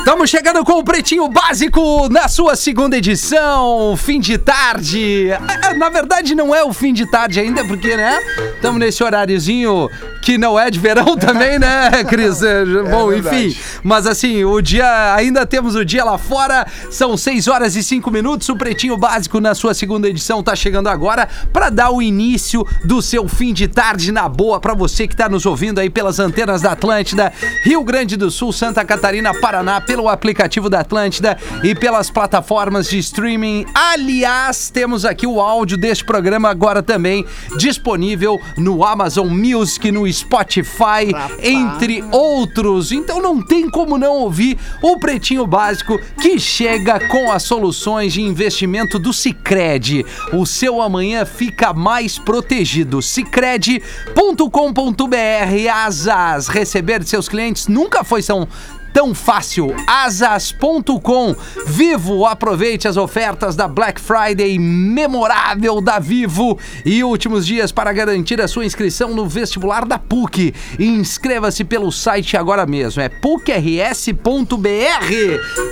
Estamos chegando com o Pretinho Básico na sua segunda edição, fim de tarde. Ah, Na verdade, não é o fim de tarde ainda, porque, né? Estamos nesse horáriozinho que não é de verão também, né, Cris? É, Bom, verdade. enfim. Mas assim, o dia. Ainda temos o dia lá fora. São 6 horas e 5 minutos. O Pretinho Básico na sua segunda edição tá chegando agora para dar o início do seu fim de tarde na boa para você que tá nos ouvindo aí pelas antenas da Atlântida, Rio Grande do Sul, Santa Catarina, Paraná, pelo aplicativo da Atlântida e pelas plataformas de streaming. Aliás, temos aqui o áudio deste programa agora também disponível no Amazon Music, no Spotify, entre outros. Então não tem como não ouvir o Pretinho Básico que chega com as soluções de investimento do Sicredi. O seu amanhã fica mais protegido. Sicredi.com.br Asas. Receber de seus clientes nunca foi tão tão fácil. Asas.com. Vivo, aproveite as ofertas da Black Friday memorável da Vivo e últimos dias para garantir a sua inscrição no vestibular da PUC. Inscreva-se pelo site agora mesmo. É pucrs.br.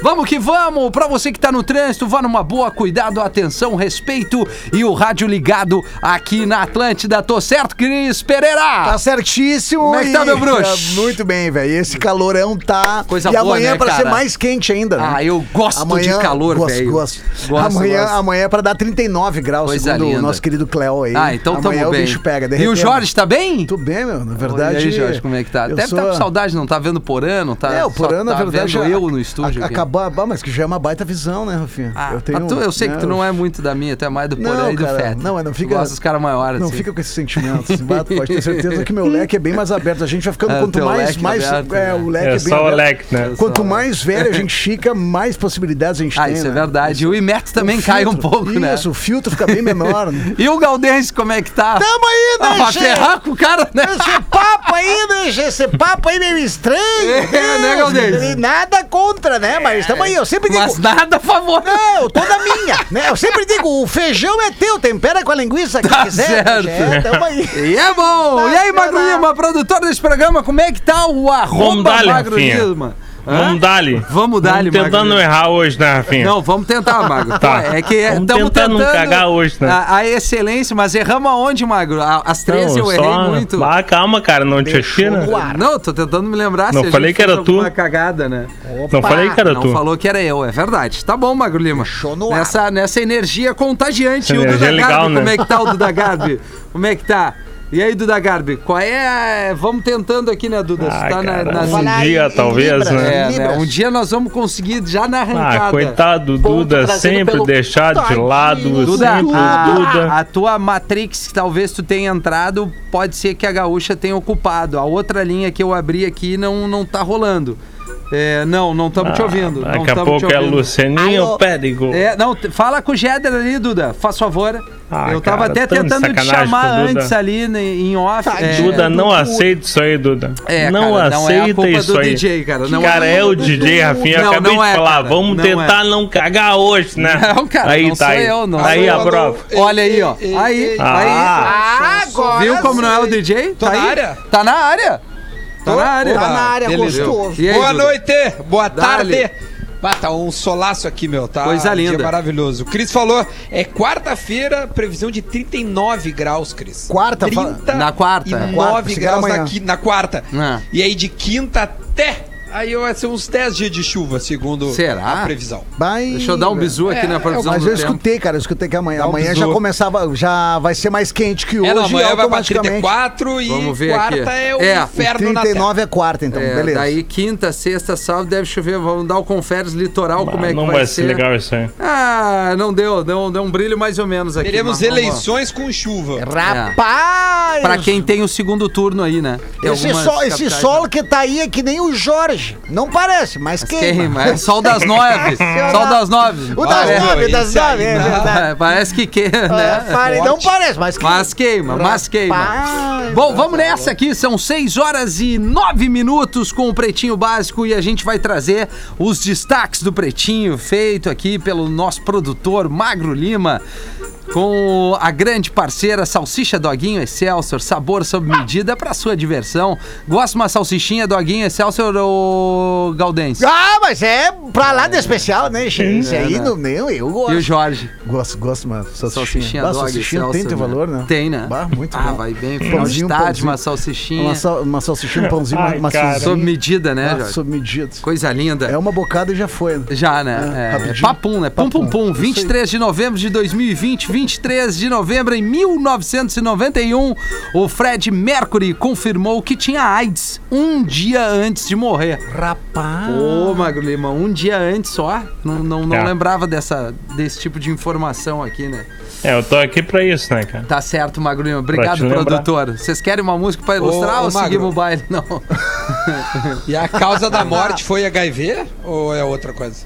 Vamos que vamos. Para você que tá no trânsito, vá numa boa, cuidado, atenção, respeito e o rádio ligado aqui na Atlântida. Tô certo, Cris Pereira? Tá certíssimo. Como é que tá, meu bruxo? Muito bem, velho. Esse calorão tá. Coisa e boa, amanhã né, é pra cara? ser mais quente ainda, né? Ah, eu gosto de calor, gosto, velho. Gosto, Gosto, amanhã, gosto. amanhã é pra dar 39 graus, Coisa segundo linda. o nosso querido Cléo aí. Ah, então tamo amanhã bem. o bicho pega. e o derretendo. Jorge tá bem? Tudo bem, meu. Na verdade. aí, Jorge, como é que tá? eu Deve estar sou- com saudade, não tá vendo Porã, não tá É, o só Porã, na tá verdade. vendo a- eu no estúdio a-. Acabar, bah, mas que já é uma baita visão, né, Rafinha? Ah, mas tu- eu sei que tu não é muito da minha, tu é mais do Porã Não, e do Feta. não, mas não fica- gosta dos caras maiores. Não assim. fica com esse sentimento. Pode ter certeza que meu leque é bem mais aberto. A gente vai ficando É, quanto mais. leque mais é, né? o leque É é bem só o aberto. Né? Quanto mais velho a gente fica, mais possibilidades a gente Ah, tem. isso é né? verdade. E o Imeto também O cai um pouco, né? Isso, o filtro fica bem menor. né? E o Galdense, como é que tá? Tamo aí, Ah, né, pra che? ferrar com o cara, né? Esse papo aí, né? Esse papo aí meio estranho. É, né, Galdês? Nada contra, né? Mas tamo aí, eu sempre digo. Mas nada a favor. Não, tô na minha, né? Eu sempre digo, o feijão é teu, tempera com a linguiça que Tá quiser. certo. né? Tamo aí. E é bom! E aí, Magro. Lima, produtor desse programa, como é que tá o arroba Magro. Lima? Vamos dar-lhe. Vamos dar-lhe, Vamos tentando Magro. não errar hoje, né, Rafinha? Não, vamos tentar, Magro. Tá. É que estamos tentar não tentando cagar hoje, né? A, a excelência, mas erramos aonde, Magro? A- As três eu errei muito. Ah, calma, cara, não te no ar. Não, tô tentando me lembrar Não se a falei gente que era tu. cagada, né? Não falei que era não tu. falou que era eu, é verdade. Tá bom, Magro Lima. Deixou no ar. nessa, nessa energia contagiante. Essa e o energia Duda legal, Garbi, né? como é que tá o Duda Garbi? como é que tá? E aí, Duda Garbi, qual é a... Vamos tentando aqui, né, Duda? Ah, tá na- nas- um dia, em- talvez, libras, né? É, né? Um dia nós vamos conseguir já na arrancada. Ah, coitado do Ponto Duda, trazido sempre pelo- deixado de lado, Duda, sempre a, Duda. a tua Matrix, que talvez tu tenha entrado, pode ser que a Gaúcha tenha ocupado. A outra linha que eu abri aqui não, não tá rolando. É, não, não estamos te ouvindo. não Ah, Daqui a pouco é. Lucianinho? Périgo. É, não, fala com o Jeder ali, Duda, faz favor. Ah, eu tava cara, até tentando te chamar antes ali né, em off. Tadinho. é, Duda, não aceita isso aí, Duda. É, não cara, não é a aceita culpa isso do aí. DJ, cara, não cara, é é o do- DJ, Rafinha. Não, acabei não de é, falar. cara, Vamos não tentar não cagar hoje, né? Não, cara, aí não tá sou aí. eu, não aí a prova. Olha aí, ó. Aí, Ah. aí. Agora Viu como não é o. DJ? Tô tá na área? Tá na área. Tá na área. Tá na área, gostoso. Boa noite, boa tarde. Bah, tá um solaço aqui, meu, tá? Coisa Um linda. Dia maravilhoso. O Cris falou, é quarta-feira, previsão de 39 graus, Cris. Quarta, fa- 30 Na quarta. E Na 9 quarta, pensei que era graus na, na quarta. Ah. E aí de quinta até... Aí vai ser uns 10 dias de chuva, segundo Será? a previsão. Vai, Deixa eu dar um bizu aqui É, na previsão Mas eu tempo. escutei, cara, eu escutei que amanhã, um amanhã já começava, já vai ser mais quente que hoje, é, não, amanhã vai pra automaticamente. 34 e Vamos ver quarta aqui. é o É, inferno na 39 é quarta, então, É, beleza. daí quinta, sexta, sábado deve chover. Vamos dar o conferes litoral, como é que não vai, vai ser legal isso aí. Ah, não deu, deu, deu um brilho mais ou menos aqui. Teremos eleições com chuva. Rapaz! Pra quem tem o segundo turno aí, né? Esse, sol, esse sol né? que tá aí é que nem o Jorge, hoje. Não parece, mas, Mas queima. queima. É sol das nove. sol das nove. O das nove, das nove, é verdade. Parece que queima, Ah, né? pare- não parece, mas queima. Mas queima, mas queima. Rapaz, Bom, vamos nessa aqui, são 6 horas e 9 minutos com o Pretinho Básico e a gente vai trazer os destaques do Pretinho, feito aqui pelo nosso produtor Magro Lima, com a grande parceira Salsicha Doguinho Excelsior, sabor sob medida para sua diversão. Gosta de uma salsichinha Doguinho Excelsior ou Galdense? Ah, mas é pra lá de especial, né, Che? Isso É, aí né? não, eu gosto. E o Jorge? Gosto, gosto, mano. Salsichinha Salsichinha. Bah, Dog salsichinha Excelsior, tem teu né? valor, né? Tem, né? Bah, muito ah, bom. vai bem. Final de Pãozinho, tarde, pãozinho. uma salsichinha. Uma, sal, uma salsichinha, um pãozinho, Ai, uma maçãzinha. Sob medida, né, Ah, Jorge? sob medida. Coisa linda. É uma bocada e já foi. né? Já, né? É, É, rapidinho. papum, né? Pum, pum, Papum. pum. Isso aí. 23 de novembro de 2020, 23 de novembro em 1991, o Fred Mercury confirmou que tinha AIDS um dia antes de morrer. Rapaz. Ô, Magro Lima, um dia antes só? Não, não, não É. lembrava dessa, desse tipo de informação aqui, né? É, eu tô aqui pra isso, né, cara? Tá certo, Magro Lima. Obrigado, produtor. Vocês querem uma música pra ilustrar Ô, ou seguimos o baile? Não. E a causa da morte foi HIV ou é outra coisa?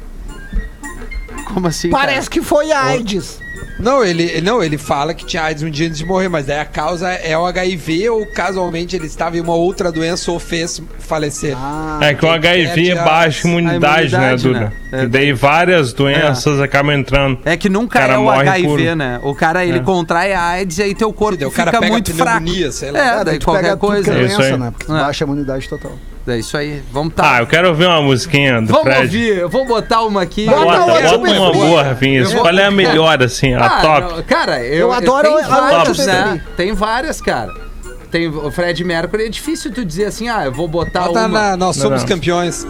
Como assim? Parece que foi a AIDS. Não, ele, não, ele fala que tinha AIDS um dia antes de morrer, mas daí a causa é o HIV ou casualmente ele estava em uma outra doença ou fez falecer. Ah, É que o HIV é a- baixa imunidade, a né, imunidade, Duda? né? É. E daí várias doenças acabam entrando. É que nunca O cara é o morre HIV, por- né? O cara, ele É. contrai a AIDS e aí teu corpo o fica cara pega muito fraco. sei lá. É, daí daí tu qualquer pega tudo que coisa. é É isso doença, né? Porque É. baixa a imunidade total. É isso aí. Vamos Ah, tá. eu quero ouvir uma musiquinha do Vamos Fred. ouvir. Eu vou botar uma aqui. Bota Bota, bota uma boa, Rafinha. Eu vou- Qual é a melhor, assim, a Ah, top? não, cara, eu, Eu adoro tem a outra várias, né? Tem várias, cara. Tem o Fred Mercury, é difícil tu dizer assim, ah, eu vou botar Bota uma. na, nós Não, somos não. campeões.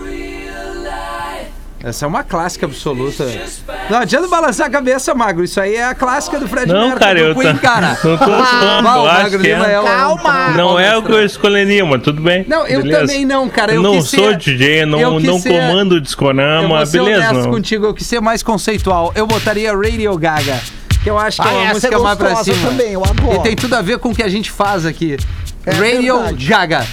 Essa é uma clássica absoluta. Não adianta balançar a cabeça, Magro. Isso aí é a clássica do Fred Não, Mercury, cara, do eu Queen, cara. não tô zoando, Bah, eu o acho Magro Lima é é. um- Calma. Não é o que eu escolheria, mas tudo bem. Não, eu beleza. também não, cara. Eu Eu não quis sou ser- DJ, não, eu não ser- comando o Eu discorama, vou ser beleza. honesto Não. contigo, eu quis ser mais conceitual. Eu botaria Radio Gaga, que eu acho que é Ah, uma essa música é mais pra cima. também, eu adoro. E tem tudo a ver com o que a gente faz aqui. É Radio verdade. Gaga.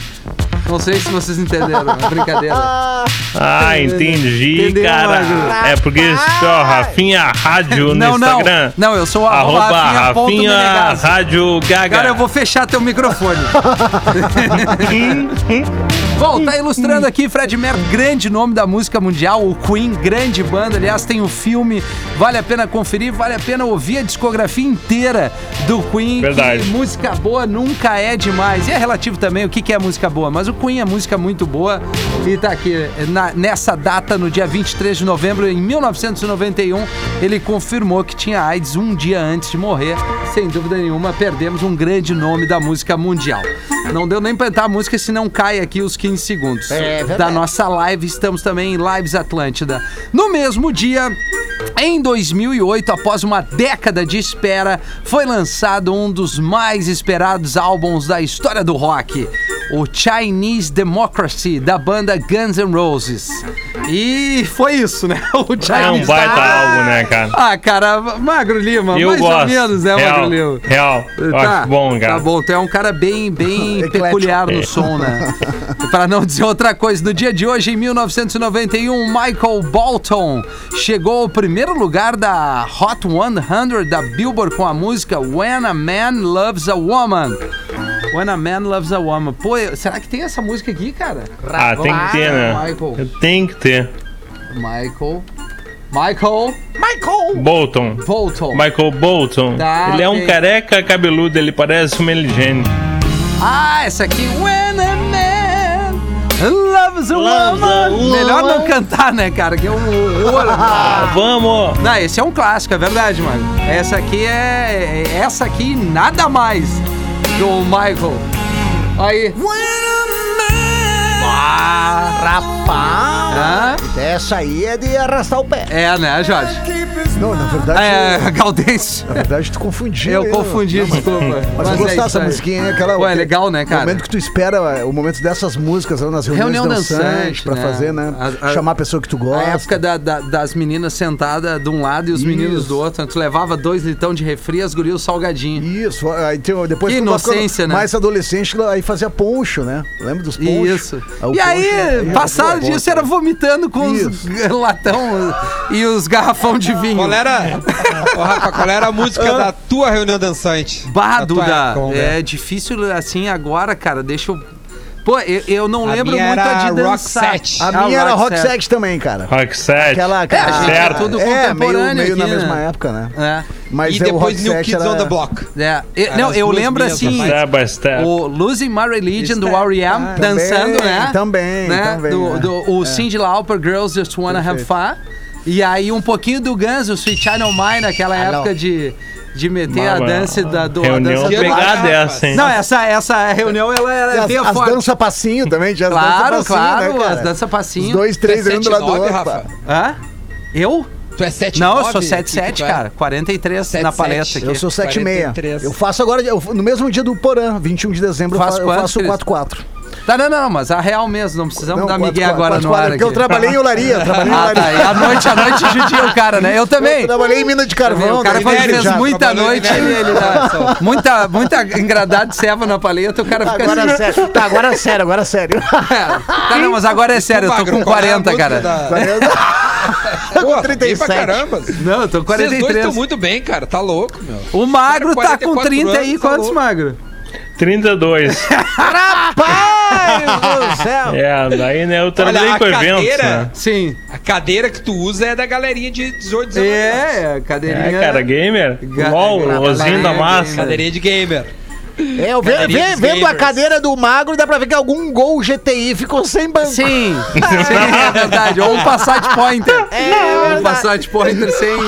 Não sei se vocês entenderam, é brincadeira. Ah, Ah, entendi, Entendeu, cara. Magro? É porque ó, Rafinha Rádio no não, não. Instagram. Não, eu sou o Arroba Rafinha Menegasso. Rádio Gaga. Cara, eu vou fechar teu microfone. Bom, tá ilustrando aqui Fred Mercury, grande nome da música mundial, o Queen, grande banda. Aliás, tem o filme, vale a pena conferir, vale a pena ouvir a discografia inteira do Queen. Verdade. Que música boa nunca é demais. E é relativo também o que que é música boa, mas o Queen é música muito boa. E tá aqui, na- nessa data, no dia 23 de novembro, em 1991, ele confirmou que tinha AIDS um dia antes de morrer. Sem dúvida nenhuma, perdemos um grande nome da música mundial. Não deu nem pra entrar a música, senão cai aqui os 15 segundos. É da nossa live, estamos também em Lives Atlântida. No mesmo dia, em 2008, após uma década de espera, foi lançado um dos mais esperados álbuns da história do rock, o Chinese Democracy, da banda Guns N' Roses. E foi isso, né? O Chinese É um baita Ah! álbum, né, cara? Ah, cara, Magro Lima, Eu mais gosto. ou menos, né, real, Magro Lima? Real. Tá, acho bom, cara. Tá bom, tu é um cara bem, bem peculiar no som, né? Pra não dizer outra coisa, no dia de hoje, em 1991, Michael Bolton chegou ao primeiro lugar da Hot 100 da Billboard com a música When a Man Loves a Woman. When a Man Loves a Woman. Pô, será que tem essa música aqui, cara? Ah, tem que ter, né? Michael. Tem que ter. Michael. Michael Michael! Bolton. Bolton. Michael Bolton. Tá, ele é um careca cabeludo, ele parece uma Meligene. Ah, essa aqui. When a man loves a Loves a woman. Melhor não cantar, né, cara? Que é um horror. Ah, vamos! Não, esse é um clássico, é verdade, mano. Essa aqui é. é- Essa aqui nada mais do Michael. Aí. Ah, Rapaz! Hã? Essa aí é de arrastar o pé. É, né, Jorge? Não, na verdade. É, Gaudêncio. Na verdade, tu confundiu. Eu aí, confundi, desculpa. Mas, eu é gostava isso dessa aí. musiquinha, hein? aquela. Pô, é legal, né, O cara? momento que tu espera, é, o momento dessas músicas lá nas reuniões Reunião dançantes dançante, pra né? fazer, né? A- a- Chamar a pessoa que tu gosta. A época da- da- das meninas sentadas de um lado e os meninos Isso. do outro. Tu levava dois litão de refri, as gurias salgadinho. Isso, aí tem, depois Que inocência, né? Mais adolescente, aí fazia poncho, né? Lembra dos ponchos? Isso. Ah, o E aí, poncho- passado Pô, disso, era vomitando com os latão e os garrafão de vinho. Qual era, Ô, Rafa, qual era a música da tua reunião dançante? Bah, Da Duda, época, é difícil assim agora, cara. Deixa eu. Pô, eu, eu não A lembro muito era a de Rock dançar. Set. A Ah, minha era Rock Rock Set. Set também, cara. Rock 7. Aquela, aquela a gente é tudo é, meio, contemporâneo meio na aqui, mesma né? época, né? É. Mas e é, depois Rock New Set Kids era... on the Block. É. Eu- não, eu lembro assim. Step by step. O Losing My Religion do Step. R.E.M. Ah, dançando, também, né? também, né? também, do, é. do- o Cindy Lauper, Girls Just Wanna Have Fun. E aí um pouquinho do Guns, o Sweet O' Mine, naquela Ah, não. época de, de meter a Mama, dança da, do, a Reunião dança do... ano pegada é rapaz? essa, hein? Não, essa, essa reunião, ela era as, bem as forte. dança passinho também, as Claro, dança passinho, claro, né, cara? as dança Os passinho. dois, Tu é três dentro do lado do 7'9", outro. Rafa? Hã? Eu? Tu é 7 Não, eu sou 77, cara. 43 na 77. paleta aqui. Eu sou 76. 43. Eu faço agora, eu- no mesmo dia do Porã, 21 de dezembro, eu Faz fa- eu faço Cris? 4-4. Tá, não, não, mas a real mesmo, não precisamos dar migué 4-4, agora no 4-4, ar Porque aqui. eu trabalhei em olaria, trabalhei em Ah, olaria. tá, e à noite, à noite judia o cara, né? Eu também. Eu trabalhei em mina de carvão. o cara quando velho fez já. muita noite, ele, ele dá muita, muita engradada de ceva na paleta, o cara fica Agora assim. sério. Tá, agora sério, agora sério. Tá, não, mas agora é sério, eu tô com qual é a 40, música cara. da- Pô, 37. bem pra caramba. Não, eu tô com Vocês dois 43. estão muito bem, cara. Tá louco, meu. O magro tá com 44 30 aí, anos, tá quantos louco. magro? 32. Rapaz do céu. é, daí né, eu trabalhei Olha, com eventos, cadeira- né? Sim. A cadeira que tu usa é da galerinha de 18, 19 anos. É, a cadeirinha. É, cara, gamer. Ga- LOL, ga- Lozinho da gamer, Massa. Cadeirinha de gamer. É, eu ve- ve- vendo a cadeira do magro, dá pra ver que algum gol GTI ficou sem banco. Sim, sim, é verdade. Ou um Passat Pointer. É um Passat Pointer sem.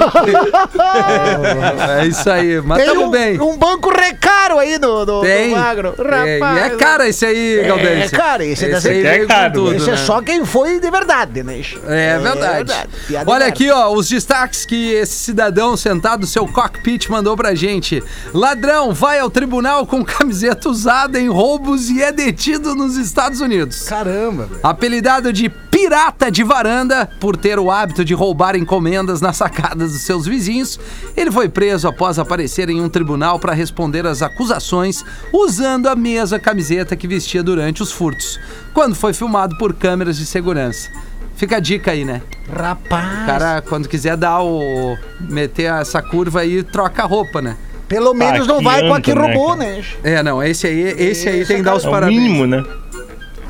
é isso aí, mas Tem tamo um, bem. um banco recaro aí do, do, Tem. do magro. É, e é cara esse aí, É, Galdêncio. cara, esse aí é com caro. tudo, Esse é né? só quem foi de verdade, né? É verdade. Piada Olha merda. aqui, ó, os destaques que esse cidadão sentado no seu cockpit mandou pra gente. Ladrão vai ao tribunal com camiseta usada em roubos e é detido nos Estados Unidos. Caramba, velho. Apelidado de pirata de varanda por ter o hábito de roubar encomendas nas sacadas dos seus vizinhos, ele foi preso após aparecer em um tribunal para responder às acusações usando a mesma camiseta que vestia durante os furtos, quando foi filmado por câmeras de segurança. Fica a dica aí, né? Rapaz. O cara, quando quiser dar o. meter essa curva aí, troca a roupa, né? Pelo menos não vai com a que anta, né, roubou, né? É, não, esse aí, esse aí tem que dar os É o parabéns. mínimo, né?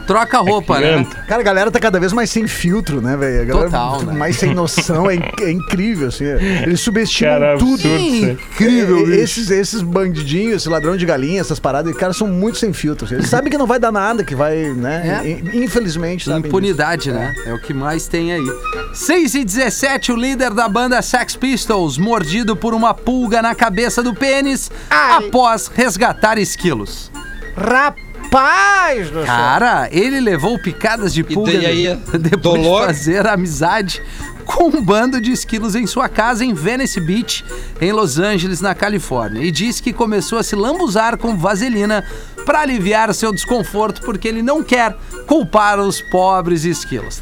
Troca a roupa, né? Canta. Cara, a galera tá cada vez mais sem filtro, né, velho? A galera Total, né? mais sem noção. É, inc- é incrível, assim. Eles subestimam Cara, tudo. absurdo aí. Incrível, bicho. esses, esses bandidinhos, esse ladrão de galinha, essas paradas, caras são muito sem filtro. assim. Eles sabem que não vai dar nada, que vai, né? É. in- Infelizmente, sabem Impunidade, né? É o que mais tem aí. 6 e 17, o líder da banda Sex Pistols, mordido por uma pulga na cabeça do pênis Ai. após resgatar esquilos. disso. Rapaz do céu. Cara, ele levou picadas de pulga daí aí, depois dolor? de fazer amizade com um bando de esquilos em sua casa em Venice Beach, em Los Angeles, na Califórnia. E disse que começou a se lambuzar com vaselina para aliviar seu desconforto, porque ele não quer culpar os pobres esquilos.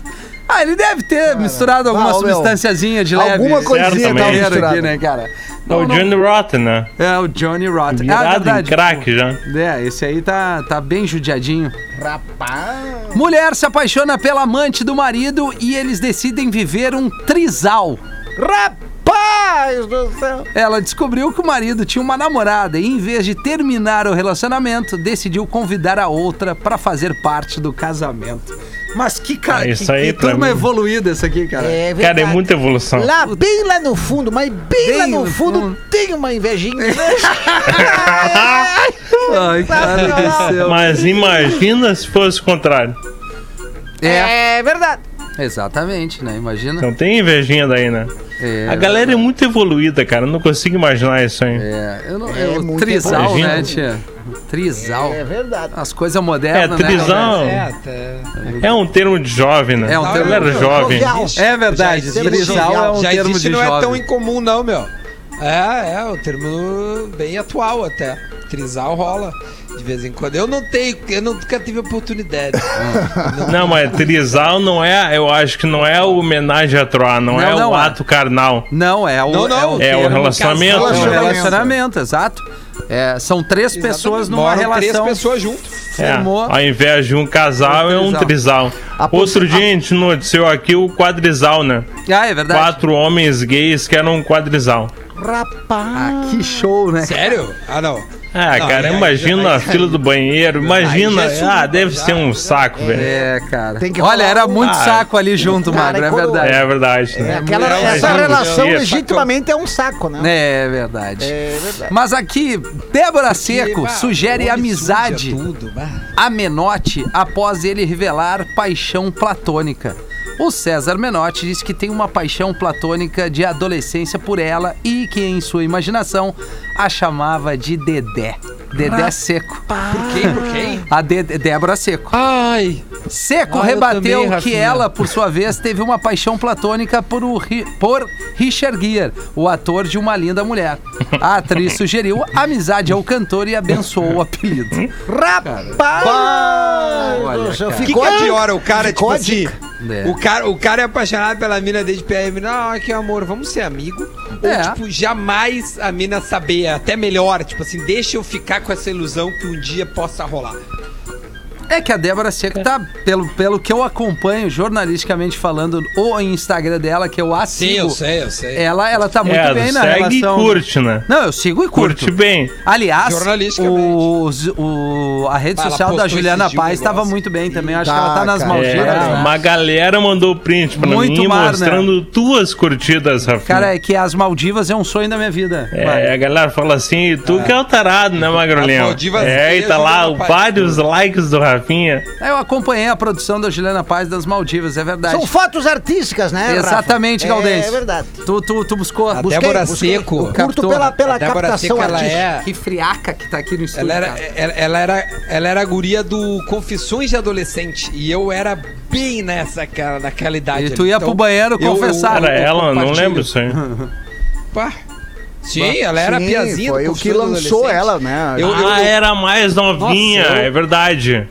Ah, ele deve ter misturado alguma Ah, substanciazinha de leve. alguma coisinha tá Aqui, né, cara? É o Johnny Rotten, né? É o Johnny Rotten. Ah, Virado em verdade. crack já. É, esse aí tá, tá bem judiadinho. Rapaz. Mulher se apaixona pela amante do marido e eles decidem viver um trisal. Rapaz do céu. Ela descobriu que o marido tinha uma namorada e, em vez de terminar o relacionamento, decidiu convidar a outra para fazer parte do casamento. Mas que, ca... Ah, isso que, aí que turma mim- evoluída essa aqui, cara. É Cara, é verdade. muita evolução. Lá, bem lá no fundo, mas bem, Bem lá no no fundo, fundo. tem uma invejinha. né? Ai, cara do céu. Mas imagina se fosse o contrário. É, é verdade. exatamente, né? Imagina. Não tem invejinha daí, né? É, A galera é muito evoluída, cara. Eu não consigo imaginar isso aí. É, eu não, É é, o muito trisal, né, tia? Trisal. É verdade. As coisas É, modernas, trisal. É, tá. É um termo de jovem, né? É um termo era de jovem. jovial. né? É verdade. Já existe- Trisal é um já termo existe, de não é tão jovem. incomum não, meu. É, é, o termo bem atual até. Trisal rola de vez em quando. Eu não tenho, eu nunca tive oportunidade. Não, mas trisal não é, eu acho que não é o homenagem a Troar, não, Não, é não o é. ato carnal. Não, é o, Não, não. É o relacionamento. casal, É o Relacionamento. relacionamento, exato. É, são três pessoas numa Moram relação. três pessoas junto. É, Formou. ao invés de um casal, é um trisal. A Outro dia a gente noticiou aqui o quadrisal, né? Ah, é verdade. Quatro homens gays que eram um quadrisal. Rapaz. Ah, que show, né? Sério? Ah, não. Ah, Não, cara, imagina a fila do banheiro, imagina. é Ah, deve ser um já. saco, velho. É, cara. Tem que Olha, era muito Ah, saco ali junto, cara, Magro, é e quando- verdade. É verdade. É, Né? aquela, essa relação não- legitimamente é um saco, né? É verdade. É verdade. Mas aqui, Débora Seco bah, sugere homem amizade Tudo, bah. a Menotti após ele revelar paixão platônica. O César Menotti diz que tem uma paixão platônica de adolescência por ela e que, em sua imaginação, a chamava de Dedé. Dedé Seco. Por quem? Por quem? A de Débora Seco. Ai. Seco Ah, eu rebateu também, que ela, por sua vez, teve uma paixão platônica por, o Ri- por Richard Gere, o ator de Uma Linda Mulher. A atriz sugeriu amizade ao cantor e abençoou o apelido. Rapaz! Olha, cara. O que, ficou que é pior? O cara, ficou tipo a assim. É. O cara, o cara é apaixonado pela mina desde PM. Não, que amor, vamos ser amigo. É. Ou, tipo, jamais a mina saber, até melhor. Tipo assim, deixa eu ficar com essa ilusão que um dia possa rolar. É que a Débora Seco tá, pelo, pelo que eu acompanho jornalisticamente falando, o Instagram dela, que eu a Sim, eu sei, eu sei. ela, ela tá muito É, bem na segue e relação. curte, né? Não, eu sigo e curto. Curte bem. Aliás, Jornalisticamente. os- o, a rede social da Juliana Paz estava muito bem também. Acho Tá, que ela tá nas cara. Maldivas, É, né? uma galera mandou print pra Muito mim mar, né? mostrando tuas curtidas, Rafinha. Cara, é que as Maldivas é um sonho da minha vida. Vai. É, a galera fala assim, tu que é o tarado, né, Magrolinho? As Maldivas É, e tá e lá vários likes do Rafinha. Eu acompanhei a produção da Juliana Paz das Maldivas, é verdade. São fotos artísticas, né? Rafa? Exatamente, Gaudense. É verdade. Tu, tu, tu buscou. A busquei- Débora busquei- Seco. Eu curto Captou. pela, pela a Débora captação Seco, ela artística. é... Que friaca que tá aqui no estúdio. Ela era, ela, ela era, ela era a guria do Confissões de Adolescente. E eu era bem nessa, cara, naquela idade. E tu ali. ia pro banheiro eu- confessar. Cara, eu ela, não lembro isso aí. Pá. Sim, ela era Sim, piazinha Foi o que lançou ela, né? Eu- ah, era mais novinha, Nossa, eu- é verdade.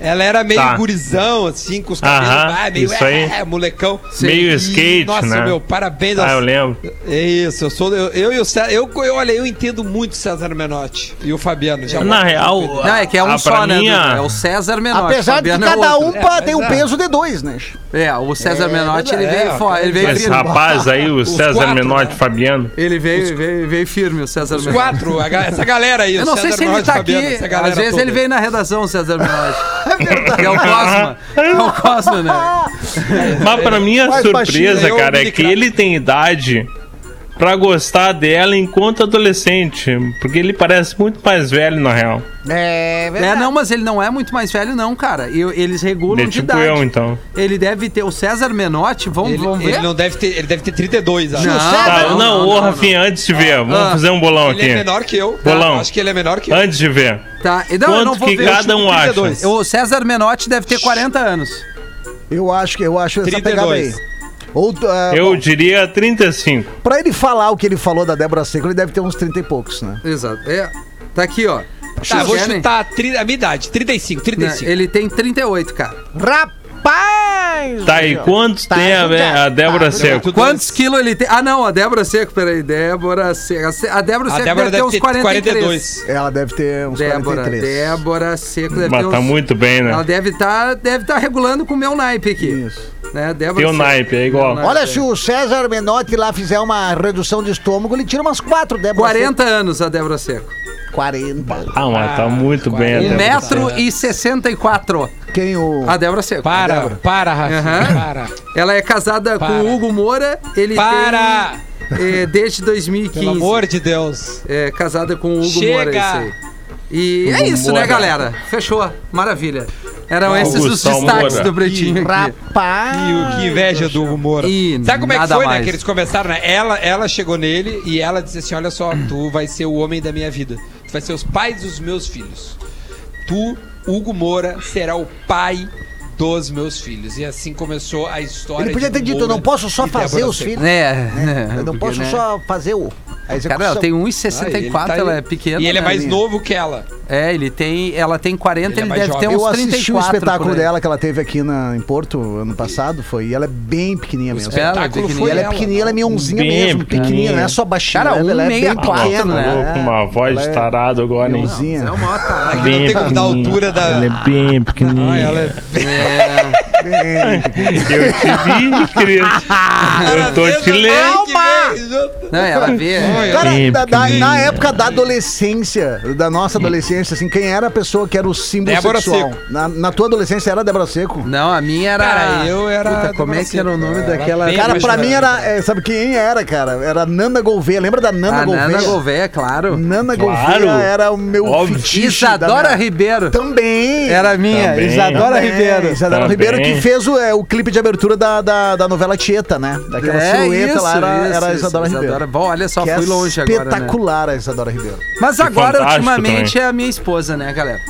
Ela era meio Tá. gurizão, assim, com os cabelos ah, meio isso aí. é, molecão. Meio E, skate, nossa, né? meu, parabéns. Ah, eu lembro. É isso, eu sou. Eu, eu e o César. Eu, eu, olha, eu entendo muito o César Menotti e o Fabiano. Já Na real, Não, é que é um ah, só, né? mim, Dudu? a- É o César Menotti. Apesar de é cada outro. um É, tem um é. peso de dois, né? É, o César É, Menotti, ele é, veio fora. Ele veio esse firme. rapaz aí, o Os César quatro, Menotti né? Fabiano. Ele veio, veio, veio firme, o César Os Menotti. quatro, a ga- essa galera aí. Eu não sei se ele tá aqui. Às vezes ele veio na redação, o César Menotti. Que é o Cosma. É o Cosma, né? Mas pra mim a Mais baixinho, surpresa, cara, é que ele tem idade pra gostar dela enquanto adolescente. Porque ele parece muito mais velho, na real. É É, não, mas ele não é muito mais velho, não, cara. E, eles regulam Ele é de tipo idade. eu, então. Ele deve ter. O César Menotti, vamos, Ele, vamos ele ver? não deve ter, ele deve ter 32 anos. Não. Tá, não, não, não, ô não, Rafinha, antes de ver, vamos Ah. fazer um bolão Ele é aqui. menor que eu. tá? Bolão. Acho que ele é menor que eu. Antes de ver. Tá. e Não, eu não Quanto vou que ver. cada um acha? 32. O César Menotti deve ter 40 anos. Eu acho que eu acho essa 32. pegada aí. Ou, ah, Eu bom, diria 35. pra ele falar o que ele falou da Débora Seco, ele deve ter uns 30 e poucos, né? Exato. É, tá aqui, ó. Tá, vou Querem? chutar tri- a minha idade, 35, Né, 35. Ele tem 38, cara. Rapaz! Tá, e quantos Tá tem a, a Débora Tá Seco? Tudo Quantos quilos ele tem? Ah, não, a Débora Seco, peraí. Débora Seco. A Débora A Seco Débora deve ter uns deve ter 43. 42. Ela deve ter uns Débora, 43. Débora Seco deve Mas ter tá uns... muito bem, Ela né? deve estar deve tá regulando com o meu naipe aqui. Isso. Né? Débora Teu Seco. naipe, é igual. Olha, é. se o César Menotti lá fizer uma redução de estômago, ele tira umas quatro Débora 40 anos a Débora Seco. Seco. 40. Ah, mas tá muito bem a Débora metro Seco. e 64. Quem o. A Débora Seco. Para, para, Rafinha, Aham. para. Ela é casada Para. com o Hugo Moura. Ele Para! tem é, desde 2015. Pelo amor de Deus. É, casada com o Hugo Chega! Moura, isso aí. E é isso, Moura. né, galera? Fechou. Maravilha. Eram esses os destaques Moura. do Pretinho aqui. Rapaz! E o que inveja do humor. E Sabe como é que nada foi, né? mais. Que eles começaram, né? Ela, ela chegou nele e ela disse assim: Olha só, tu vai ser o homem da minha vida. Tu vai ser os pais dos meus filhos. Tu, Hugo Moura, será o pai dos meus filhos. E assim começou a história. Ele podia de ter dito, eu Moura não posso só e fazer Débora os Seco. filhos. É, Eu não porque, posso né? só fazer o. Cara, ela tem Ah, 1,64, ele tá ela é pequena. E ele é né? mais novo que ela. É, ele tem. Ela tem 40, Ele é ele, mais deve ter jovem. uns Eu 34. assisti o espetáculo por aí. dela que ela teve aqui na, em Porto ano passado, foi, e ela é bem pequenininha mesmo. Ela é espetáculo pequenininha. E ela é pequenininha, ela é mionzinha Bem mesmo, pequenininha, não é só baixinha. Cara, ela é bem 1,64, pequena, né? Falou com uma voz Ela de é tarado agora, hein? mionzinha. É uma. Aqui não tem como dar a altura da. Ela é bem pequenininha. Ah, ela é. Eu te vi, criança. Eu tô te lendo. Não, ela vê. Cara, Bem da- da- na época da adolescência, da nossa adolescência, assim, quem era a pessoa que era o símbolo Débora sexual? Seco. Na, na tua adolescência era a Débora Seco? Não, a minha era. Cara, eu era Puta, como é que era o nome Débora daquela. Bem Cara, pra mim era. é, sabe quem era, cara? Era a Nana Gouveia. Lembra da Nana A Gouveia? Nana Gouveia, claro. Nana Claro. Gouveia era o meu Óbvio. fetiche. da Isadora minha- Ribeiro. Também. Era minha, Também. Isadora Também. Ribeiro. Isadora Também. Ribeiro que fez o, é, o clipe de abertura da, da, da novela Tieta, né? Daquela silhueta lá era, era a Isadora Ribeiro. Bom, olha só, que fui é longe agora. Né? espetacular a Isadora Ribeiro. Mas agora, ultimamente, também. é a minha esposa, né, galera?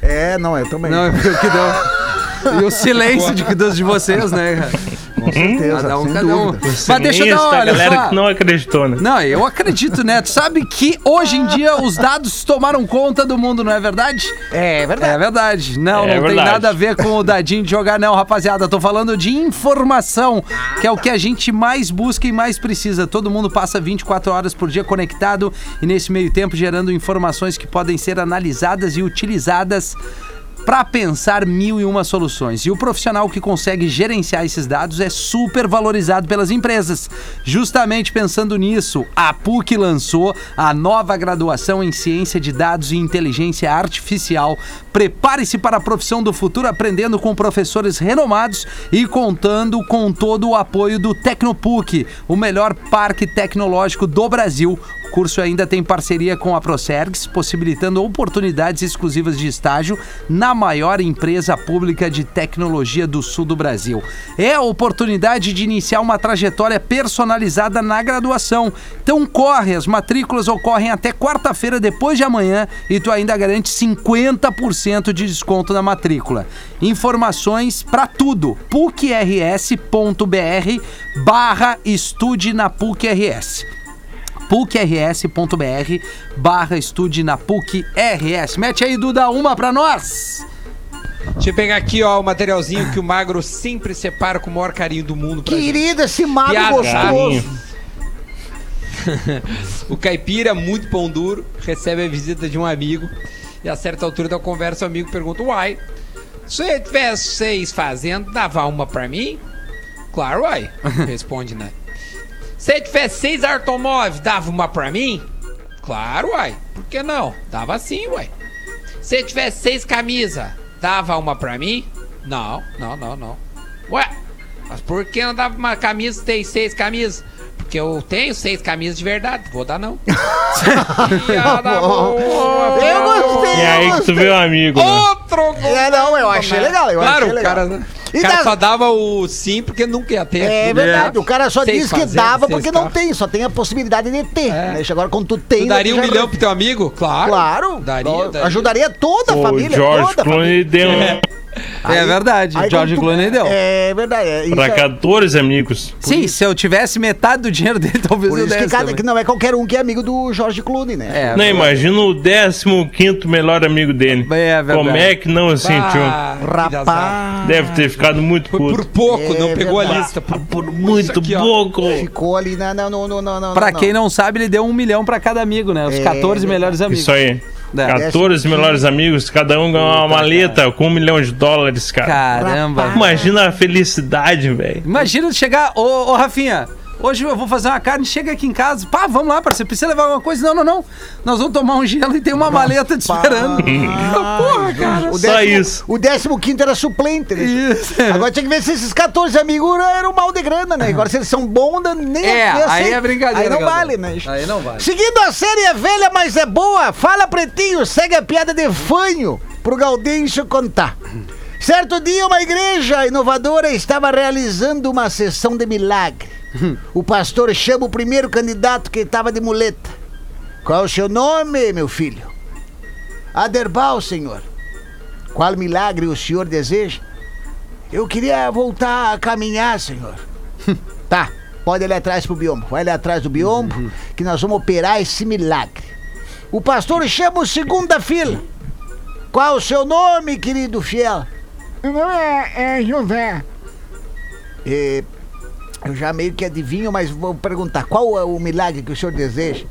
É, não, eu também. Não, é porque o que deu. E o silêncio de, dos de vocês, né, cara? Com certeza, Cada um, cada um. Mas deixa eu dar, Sinistro, a olha galera só. que não acreditou, né? Não, eu acredito, né? Tu sabe que hoje em dia os dados tomaram conta do mundo, não é verdade? É verdade. É verdade. Não, É não tem verdade. nada a ver com o dadinho de jogar, não, rapaziada. Tô falando de informação, que é o que a gente mais busca e mais precisa. Todo mundo passa 24 horas por dia conectado e nesse meio tempo gerando informações que podem ser analisadas e utilizadas para pensar mil e uma soluções. E o profissional que consegue gerenciar esses dados é super valorizado pelas empresas. Justamente pensando nisso, a PUC lançou a nova graduação em Ciência de Dados e Inteligência Artificial. Prepare-se para a profissão do futuro aprendendo com professores renomados e contando com todo o apoio do Tecnopuc, o melhor parque tecnológico do Brasil. O curso ainda tem parceria com a Procergs, possibilitando oportunidades exclusivas de estágio na maior empresa pública de tecnologia do sul do Brasil. É a oportunidade de iniciar uma trajetória personalizada na graduação. Então corre, as matrículas ocorrem até quarta-feira depois de amanhã e tu ainda garante 50% de desconto na matrícula. Informações para tudo, pucrs.br barra estude na PUC-RS pucrs.br barra estude na PUC-RS. Mete aí, Duda, uma pra nós. Deixa eu pegar aqui, ó, o materialzinho que o Magro sempre separa com o maior carinho do mundo pra gente. Querido, esse mago Piada. gostoso. O caipira, muito pão duro, recebe a visita de um amigo e a certa altura da conversa o amigo pergunta: Uai, se eu tivesse seis fazendo, dava uma pra mim? Claro, uai, responde, né? Se eu tivesse seis automóveis, dava uma pra mim? Claro, uai, por que não? Dava sim, uai. Se eu tivesse seis camisas, dava uma pra mim? Não, não, não, não. Ué, mas por que não dava uma camisa tem seis camisas? Porque eu tenho seis camisas de verdade, vou dar não. Piada boa, Eu gostei. E aí que tu gostei. vê o amigo, né? Outro É, não, eu achei legal, eu claro, achei legal. o cara, E o cara só dava o sim porque nunca ia ter. É verdade, o cara só Seis diz que fazendas, dava seis porque não carros. tem, só tem a possibilidade de ter. É. Né? Agora, quando tu tem. Tu daria um já- milhão pro teu amigo? Claro. Claro, Daria, daria. ajudaria toda a O família. George toda a Clooney deu É. é verdade, Aí George tu- Clooney deu. É verdade. É, isso pra é- 14 amigos. Sim, se eu tivesse metade do dinheiro dele, talvez Por eu isso que, desse cada, também. que não é qualquer um que é amigo do George Clooney, né? É, Não, imagina o 15 melhor amigo dele. É verdade. Como é que não sentiu? Ah, que. Rapaz. Deve ter ficado muito Foi por puto. pouco, É não pegou a verdade. lista. Por, Por muito aqui, ó. pouco. Ficou ali, não, não, não, não, não, não. Pra não. quem não sabe, ele deu um milhão pra cada amigo, né? Os É, 14 melhores amigos. Isso aí. É. 14 melhores amigos, cada um ganhou uma maleta com um milhão de dólares, cara. Caramba. Imagina a felicidade, velho. Imagina chegar, ô, ô Rafinha, hoje eu vou fazer uma carne, chega aqui em casa, pá, vamos lá, parceiro, precisa levar alguma coisa? Não, não, não. Nós vamos tomar um gelo e tem uma maleta te esperando. Porra, cara. O Só décimo, isso. O 15 era suplente, né? Isso. Agora tinha que ver se esses 14 amigos eram mal de grana, né? Agora se eles são bons, nem É, nem aí é brincadeira. Aí não galera. vale, né? Aí não vale. Seguindo a série é velha, mas é boa. Fala, pretinho, segue a piada de fanho pro Gaudêncio contar. Certo dia, uma igreja inovadora estava realizando uma sessão de milagre. O pastor chama o primeiro candidato que estava de muleta. Qual é o seu nome, meu filho? Aderbal, senhor. Qual milagre o senhor deseja? Eu queria voltar a caminhar, senhor. tá, pode ir atrás pro biombo. Vai ali atrás do biombo que nós vamos operar esse milagre. O pastor chama o segunda fila. Qual o seu nome, querido fiel? Meu nome é, é José. É, eu já meio que adivinho, mas vou perguntar. Qual é o milagre que o senhor deseja?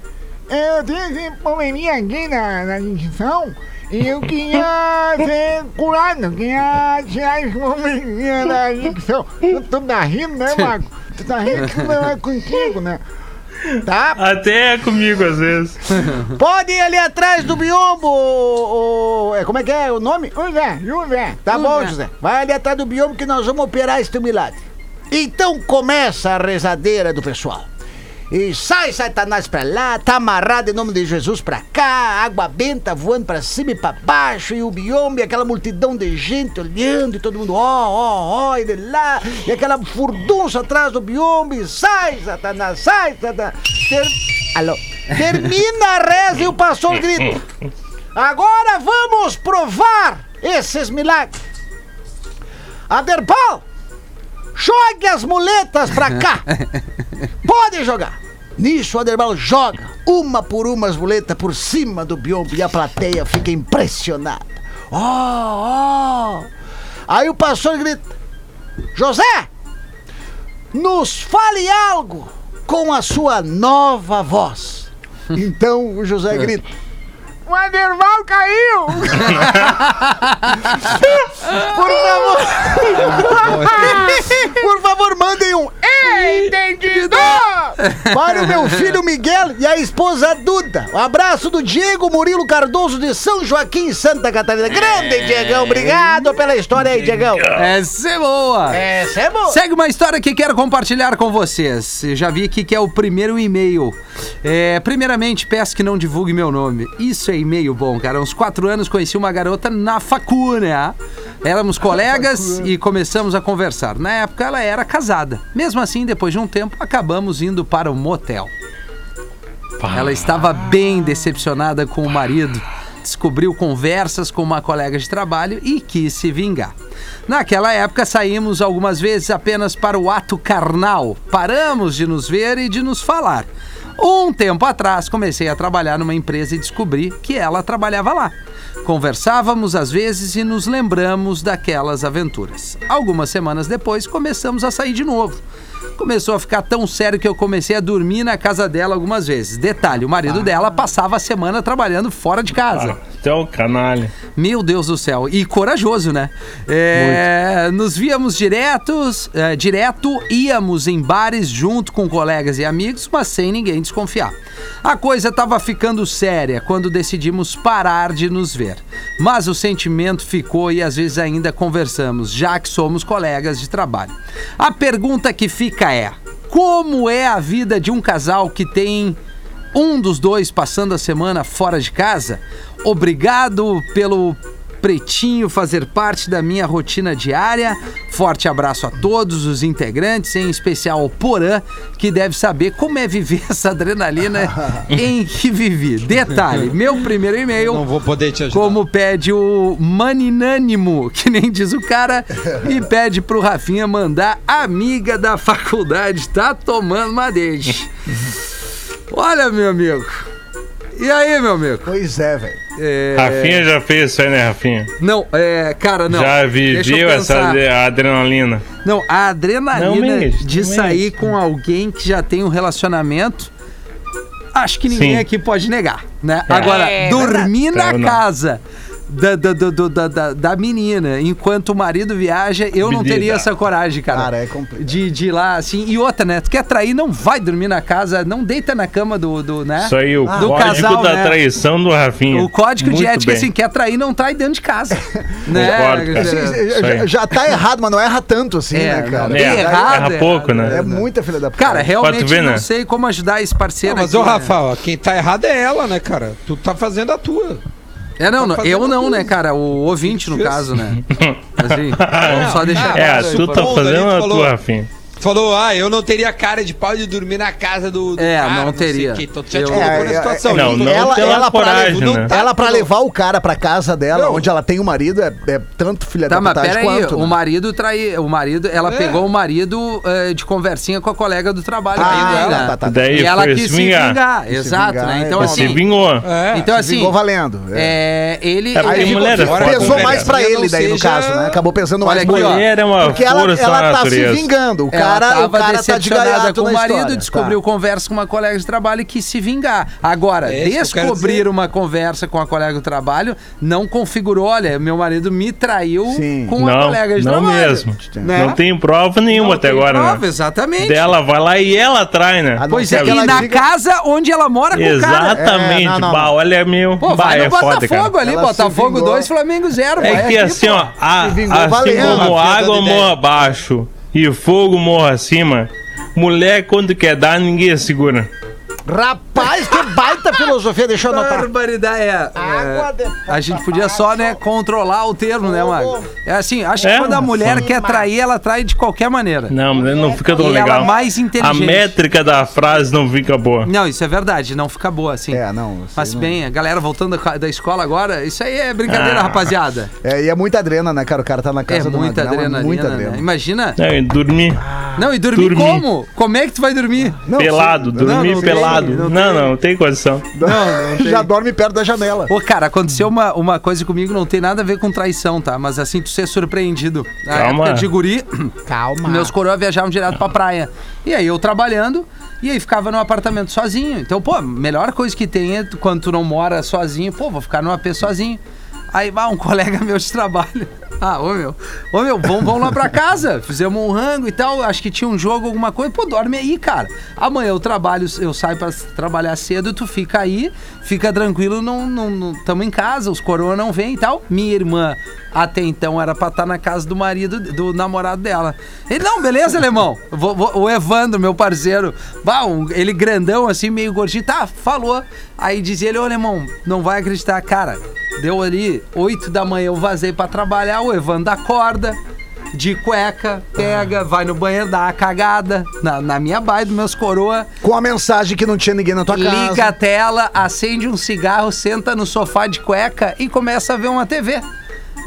Eu tenho esse probleminha aqui na, na dicção e eu queria ser curado, eu queria tirar esse probleminha da dicção. Tu, tá rindo, né, Marco? Tu tá rindo que não é contigo, né? Tá? Até é comigo às vezes. Pode ir ali atrás do biombo. o- o- é, como é que é o nome? José, José. Tá bom, José. Vai ali atrás do biombo que nós vamos operar este milagre. Então começa a rezadeira do pessoal. E sai Satanás pra lá, tá amarrado em nome de Jesus pra cá, água benta voando pra cima e pra baixo, e o biombo, e aquela multidão de gente olhando, e todo mundo ó, ó, ó, e de lá, e aquela furdunça atrás do biombo, e sai Satanás, sai Satanás. Ter... Alô. Termina a reza e o pastor grita. Agora vamos provar esses milagres. Aderbal, jogue as muletas pra cá. Pode jogar. Nisso, o Aderbal joga uma por uma as muletas por cima do biombo e a plateia fica impressionada. Ó, ó. Aí o pastor grita: José, nos fale algo com a sua nova voz. Então o José grita: O Aderval caiu! Por favor. Por favor, mandem um Entendido! para o meu filho Miguel e a esposa Duda. Um abraço do Diego Murilo Cardoso de São Joaquim, Santa Catarina. Grande Diegão, obrigado pela história aí, Diegão. Essa é boa. Essa é boa. Segue uma história que quero compartilhar com vocês. Já vi aqui que é o primeiro e-mail. É, primeiramente, peço que não divulgue meu nome. Isso é e-mail bom, cara. Há uns quatro anos conheci uma garota na facu, né? Éramos colegas e começamos a conversar. Na época ela era casada. Mesmo assim, depois de um tempo, acabamos indo para o motel. Ela estava bem decepcionada com o marido. Descobriu conversas com uma colega de trabalho e quis se vingar. Naquela época saímos algumas vezes apenas para o ato carnal. Paramos de nos ver e de nos falar. Um tempo atrás comecei a trabalhar numa empresa e descobri que ela trabalhava lá. Conversávamos às vezes e nos lembramos daquelas aventuras. Algumas semanas depois começamos a sair de novo. Começou a ficar tão sério que eu comecei a dormir na casa dela algumas vezes. Detalhe, o marido dela passava a semana trabalhando fora de casa. Até o canalha. Meu Deus do céu. E corajoso, né? É, nos víamos diretos, é, direto, íamos em bares junto com colegas e amigos, mas sem ninguém desconfiar. A coisa estava ficando séria quando decidimos parar de nos ver. Mas o sentimento ficou e às vezes ainda conversamos, já que somos colegas de trabalho. A pergunta que fica é: como é a vida de um casal que tem um dos dois passando a semana fora de casa. Obrigado pelo Pretinho fazer parte da minha rotina diária. Forte abraço a todos os integrantes, em especial ao Porã, que deve saber como é viver essa adrenalina em que vivi. Detalhe: meu primeiro e-mail. Não vou poder te ajudar. Como pede o maninânimo, que nem diz o cara, e pede pro Rafinha mandar amiga da faculdade, tá tomando uma deixa. Olha, meu amigo. E aí, meu amigo? Pois é, velho. É, Rafinha já fez isso aí, né, Rafinha? Não, é, cara, não. já viveu essa adrenalina. Não, a adrenalina Não de não sair com alguém que já tem um relacionamento, acho que ninguém Sim. aqui pode negar, né? É. Agora, dormir na Eu não. Da, da, da, da, da- menina enquanto o marido viaja, eu não Beleza. teria essa coragem, cara. Cara, é complicado. De, de ir lá, assim. E outra, né? Tu quer trair, não vai dormir na casa, não deita na cama do, do né? Isso aí, o Do código casal, da né? traição do Rafinha. O código de Muito ética, bem. assim, quer trair, não trai dentro de casa. né? Concordo, cara. Quer dizer, Sim, Isso já, aí. já tá errado, mas não erra tanto assim, É, né, cara? não, É, bem errado, erra é pouco, né? É muita filha da puta. Cara, realmente ver, não né? sei como ajudar esse parceiro Não, mas, aqui, ô, né? Rafa, ó, quem tá errado é ela, né, cara? Tu tá fazendo a tua. É, não, tá eu não, tudo. né, cara? O ouvinte, no caso, né? Assim, vamos só deixar É, tu tá fazendo a tua, Rafinha. Falou, ah, eu não teria cara de pau de dormir na casa do, do É, cara, não teria. o quê. Então tu já Eu- te colocou É, na é, situação. Não, não ela, pela ela pra, coragem, né? ela pra levar o cara pra casa dela, Não. onde ela tem o marido, é, é tanto filha Tá, da mas pera aí, quanto. o né? marido trai, o marido, ela É. pegou o marido eh, de conversinha com a colega do trabalho. Ah, ainda, tá, né? tá, tá. Daí E ela quis se vingar. vingar, Quis se exato, vingar, né? é, Então bom. Se assim, vingou. É. então Se assim, vingou valendo. é. é, ele, É é foda, Pesou né, mais cara? pra ele daí, no caso, né? Acabou pesando Olha mais pra ele. É Porque ela, tá se vingando. O ela cara, o tava cara tá de gaiato com o marido, história. descobriu Tá. conversa com uma colega de trabalho e quis se vingar. Agora, É descobrir uma conversa com a colega de trabalho não configurou, olha, meu marido me traiu Sim. com a Não, colega de não trabalho. mesmo. Né? Não tem prova nenhuma Não até tem agora, prova, né? Exatamente. Dela vai lá e ela trai, né? Ah, não, Pois é, e ela na diga- casa onde ela mora com o cara. Exatamente. É, não, não, bah, não. olha meu. Pô, bah, vai no é foda, Botafogo cara. ali, Ela Botafogo vingou. 2, Flamengo 0. É que assim, ó, a- Se vingou assim como água morra abaixo e fogo morra acima, mulher quando quer dar, ninguém segura. Rapaz, que baita filosofia, deixa eu anotar. Barbaridade, é. Água é, de a gente podia só, né, controlar o termo, né, Mago? É assim, acho que É, quando a mulher sim. quer trair, ela trai de qualquer maneira. Não, mas não fica tão E ela legal. mais inteligente. A métrica da frase não fica boa. Não, isso é verdade, não fica boa assim. É, não. isso Mas aí não- bem, a galera voltando da, da escola agora, isso aí é brincadeira, Ah. rapaziada. É, e é muita adrena, né, cara? O cara tá na É casa do muita é adrenalina, Muita né? adrena. Imagina. Não, e dormir Não, e dormir, Dormir. como? Como é que tu vai dormir? Não, pelado, sim. dormir não tem, pelado. não Não, tem. Não, tem condição. Já dorme perto da janela. Ô, cara, aconteceu uma, uma coisa comigo, não tem nada a ver com traição, tá? Mas assim, tu ser surpreendido. Na Calma. época de guri, Calma. meus coroa viajavam direto pra praia. E aí eu trabalhando, e aí ficava no apartamento sozinho. Então, pô, melhor coisa que tem é tu- quando tu não mora sozinho, pô, vou ficar num AP sozinho. Aí, bah, um colega meu de trabalho. Ah, ô meu, ô meu, vamos, vamos lá pra casa. Fizemos um rango e tal. Acho que tinha um jogo, alguma coisa. Pô, dorme aí, cara. Amanhã eu trabalho, eu saio pra trabalhar cedo, tu fica aí, fica tranquilo, não, tamo em casa, os coroa não vêm e tal. Minha irmã, até então, era pra estar na casa do marido, do namorado dela. Ele, não, beleza, alemão. Vou- vou- o Evandro, meu parceiro, bah, ele grandão, assim, meio gordinho, tá, falou. Aí dizia ele, ô alemão, não vai acreditar, cara. Deu ali 8 da manhã, eu vazei pra trabalhar, o Evandro acorda, de cueca, pega, vai no banheiro, dá uma cagada na, na minha baia dos meus coroa, Com a mensagem que não tinha ninguém na tua liga casa. a tela, acende um cigarro, senta no sofá de cueca e começa a ver uma TV.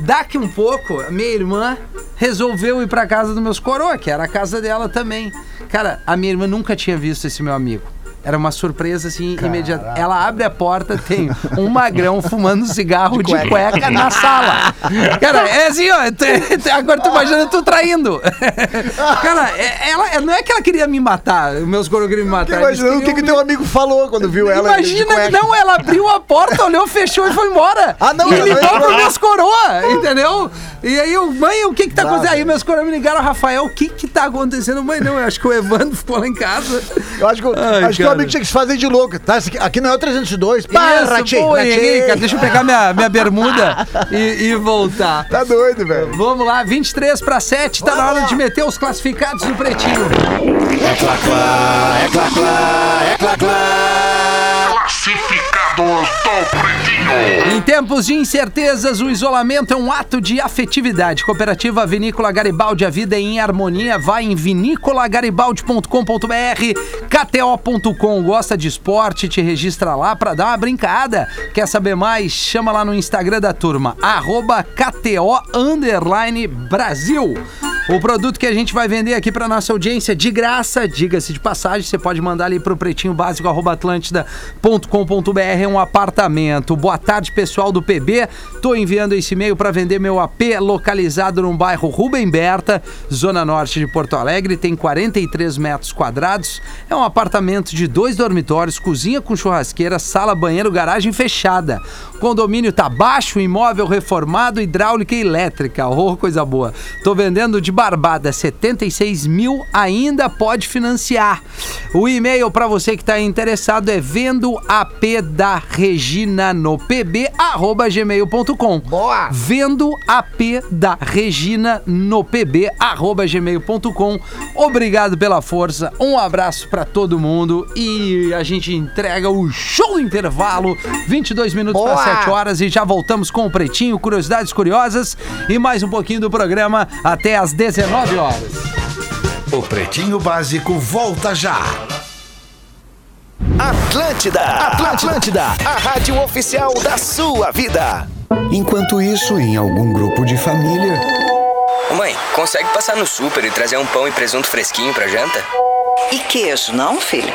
Daqui um pouco, a minha irmã resolveu ir pra casa dos meus coroa, que era a casa dela também. Cara, a minha irmã nunca tinha visto esse meu amigo. Era uma surpresa assim, imediata. Ela abre a porta, tem um magrão fumando cigarro de cueca, na sala. Cara, é assim, ó. tu- tu- agora tu imagina tu traindo. Cara, é- ela, não é que ela queria me matar, meus queriam me matar. Imaginando o que, que teu amigo falou quando viu ela. de Imagina, cueca. não, ela abriu a porta, olhou, fechou e foi embora. Ah, não, E ligou para meus coroa, entendeu? E aí eu, mãe, o que que tá acontecendo? Aí meus coroa me ligaram, Rafael, o que que tá acontecendo? Mãe, não, eu acho que o Evandro ficou lá em casa. Eu acho que, o- Ai, acho que o amigo tinha que se fazer de louco. Tá, aqui, aqui não é o 302. Pá, Isso, ratei, pô, ratei. Henrique, deixa eu pegar minha, minha bermuda e, e voltar. Tá doido, velho. Vamos lá, 23 para 7, tá na hora de meter os classificados do Pretinho. Classificados do Pretinho. Em tempos de incertezas, o isolamento é um ato de afetividade. Cooperativa Vinícola Garibaldi, a vida é em harmonia. Vai em vinícolagaribaldi.com.br, kto.com. Gosta de esporte? Te registra lá pra dar uma brincada. Quer saber mais? Chama lá no Instagram da turma, arroba KTO Brasil. O produto que a gente vai vender aqui para nossa audiência de graça, diga-se de passagem, você pode mandar ali pro pretinho básico atlântida.com.br é um apartamento. Boa tarde, pessoal do PB. Tô enviando esse e-mail para vender meu AP localizado no bairro Rubem Berta, zona norte de Porto Alegre, tem 43 metros quadrados. É um apartamento de dois dormitórios, cozinha com churrasqueira, sala, banheiro, garagem fechada. Condomínio tá baixo, imóvel reformado, hidráulica e elétrica. Oh, coisa boa. Tô vendendo de barbada, 76 mil ainda pode financiar. O e-mail para você que tá interessado é vendo AP da Regina no pb arroba gmail.com. Boa. Vendo AP da Regina no pb arroba gmail.com. Obrigado pela força, um abraço para todo mundo e a gente entrega o show intervalo, 22 minutos para Boa. 7 horas e já voltamos com o Pretinho, curiosidades curiosas e mais um pouquinho do programa até às 19 horas. O Pretinho Básico volta já. Atlântida, Atlântida, a rádio oficial da sua vida. Enquanto isso, em algum grupo de família. Ô mãe, consegue passar no super e trazer um pão e presunto fresquinho pra janta? E queijo, não, filho?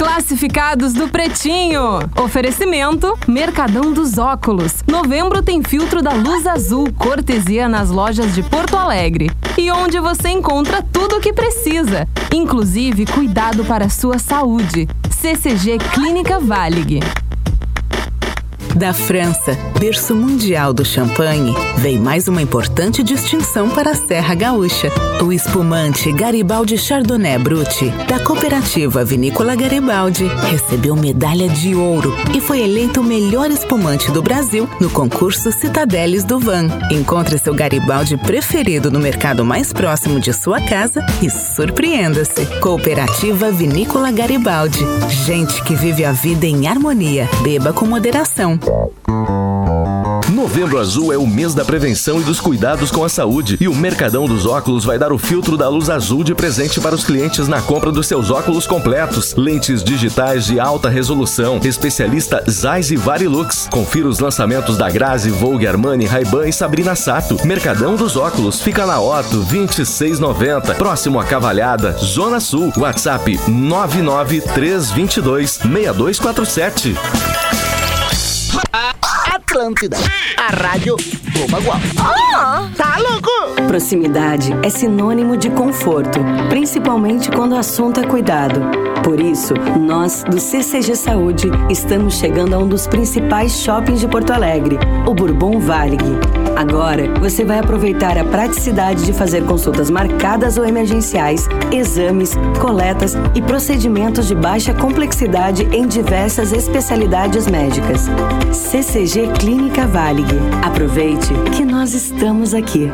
Classificados do Pretinho. Oferecimento: Mercadão dos Óculos. Novembro tem filtro da luz azul, cortesia nas lojas de Porto Alegre. E onde você encontra tudo o que precisa, inclusive cuidado para a sua saúde. CCG Clínica Valig. Da França, berço mundial do champanhe, vem mais uma importante distinção para a Serra Gaúcha. O espumante Garibaldi Chardonnay Brut, da cooperativa Vinícola Garibaldi, recebeu medalha de ouro e foi eleito o melhor espumante do Brasil no concurso Citadeles do Van. Encontre seu Garibaldi preferido no mercado mais próximo de sua casa e surpreenda-se. Cooperativa Vinícola Garibaldi. Gente que vive a vida em harmonia. Beba com moderação. Novembro Azul é o mês da prevenção e dos cuidados com a saúde. E o Mercadão dos Óculos vai dar o filtro da luz azul de presente para os clientes na compra dos seus óculos completos. Lentes digitais de alta resolução. Especialista Zeiss e Varilux. Confira os lançamentos da Grazi, Vogue, Armani, Ray-Ban e Sabrina Sato. Mercadão dos Óculos fica na Otto 2690, próximo à Cavalhada, Zona Sul. WhatsApp 99322 6247. Atlântida, a rádio do Bagual. tá louco? Proximidade é sinônimo de conforto, principalmente quando o assunto é cuidado. Por isso, nós do CCG Saúde estamos chegando a um dos principais shoppings de Porto Alegre, o Bourbon Valig. Agora, você vai aproveitar a praticidade de fazer consultas marcadas ou emergenciais, exames, coletas e procedimentos de baixa complexidade em diversas especialidades médicas. CCG Clínica Valig. Aproveite que nós estamos aqui.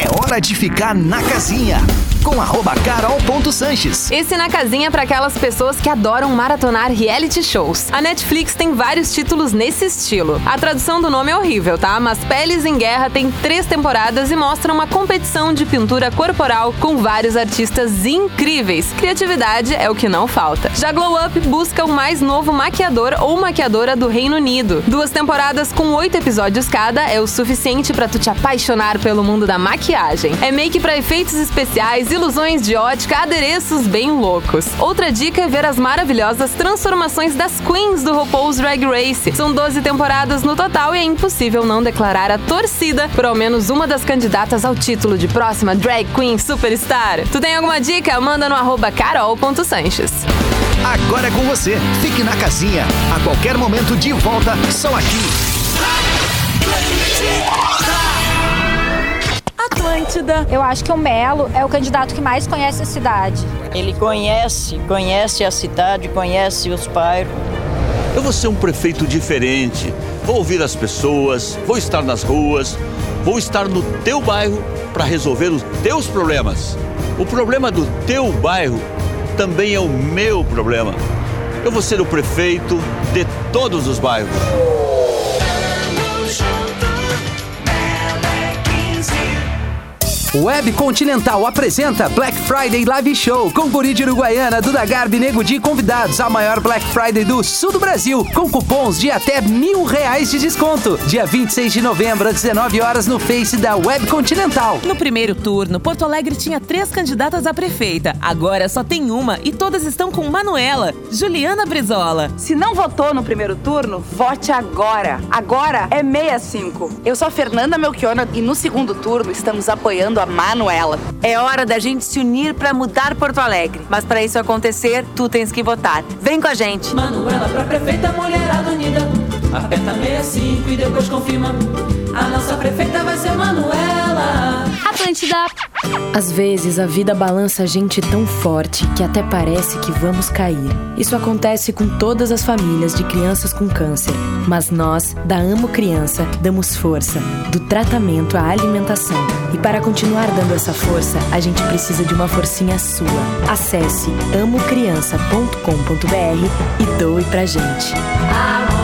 É hora de ficar na casinha com arroba carol.sanches. Esse na casinha é para aquelas pessoas que adoram maratonar reality shows. A Netflix tem vários títulos nesse estilo. A tradução do nome é horrível, tá? Mas Peles em Guerra tem três temporadas e mostra uma competição de pintura corporal com vários artistas incríveis. Criatividade é o que não falta. Já Glow Up busca o mais novo maquiador ou maquiadora do Reino Unido. Duas temporadas com oito episódios cada é o suficiente para tu te apaixonar pelo mundo da maquiagem. É make para efeitos especiais ilusões de ótica, adereços bem loucos. Outra dica é ver as maravilhosas transformações das queens do RuPaul's Drag Race. São 12 temporadas no total e é impossível não declarar a torcida por ao menos uma das candidatas ao título de próxima Drag Queen Superstar. Tu tem alguma dica? Manda no arroba carol.sanches. Agora é com você. Fique na casinha. A qualquer momento de volta, só aqui. Atlântida. Eu acho que o Melo é o candidato que mais conhece a cidade. Ele conhece, conhece a cidade, conhece os bairros. Eu vou ser um prefeito diferente. Vou ouvir as pessoas, vou estar nas ruas, vou estar no teu bairro para resolver os teus problemas. O problema do teu bairro também é o meu problema. Eu vou ser o prefeito de todos os bairros. Web Continental apresenta Black Friday Live Show com Guri de Uruguaiana, Duda Garbi, Nego Di convidados. A maior Black Friday do sul do Brasil, com cupons de até mil reais de desconto. Dia 26 de novembro, às 19 horas, no Face da Web Continental. No primeiro turno, Porto Alegre tinha três candidatas a prefeita. Agora só tem uma e todas estão com Manuela, Juliana Brizola. Se não votou no primeiro turno, vote agora. Agora é 65. Eu sou a Fernanda Melchiona e no segundo turno estamos apoiando a Manuela. É hora da gente se unir para mudar Porto Alegre. Mas para isso acontecer, tu tens que votar. Vem com a gente. Manuela pra prefeita, mulherada unida. Aperta 65 e depois confirma. A nossa prefeita vai ser Manuela. Atlântida. Às vezes a vida balança a gente tão forte que até parece que vamos cair. Isso acontece com todas as famílias de crianças com câncer. Mas nós, da Amo Criança, damos força, do tratamento à alimentação. E para continuar dando essa força, a gente precisa de uma forcinha sua. Acesse amocriança.com.br e doe pra gente. Amor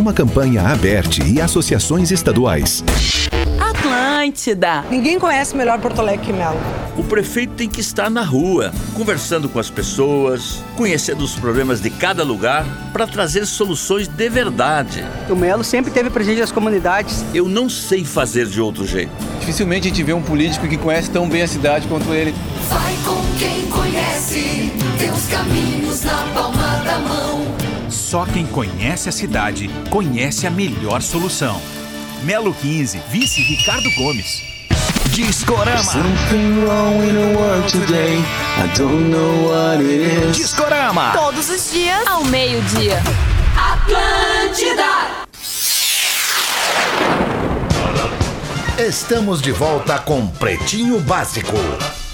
Uma campanha aberte e associações estaduais. Atlântida. Ninguém conhece melhor Porto Alegre que Melo. O prefeito tem que estar na rua, conversando com as pessoas, conhecendo os problemas de cada lugar para trazer soluções de verdade. O Melo sempre teve presente nas comunidades. Eu não sei fazer de outro jeito. Dificilmente a gente vê um político que conhece tão bem a cidade quanto ele. Vai com quem conhece, tem os caminhos na palma da mão. Só quem conhece a cidade conhece a melhor solução. Melo 15, vice Ricardo Gomes. Discorama. Discorama. Todos os dias, ao meio-dia. Atlântida. Estamos de volta com Pretinho Básico.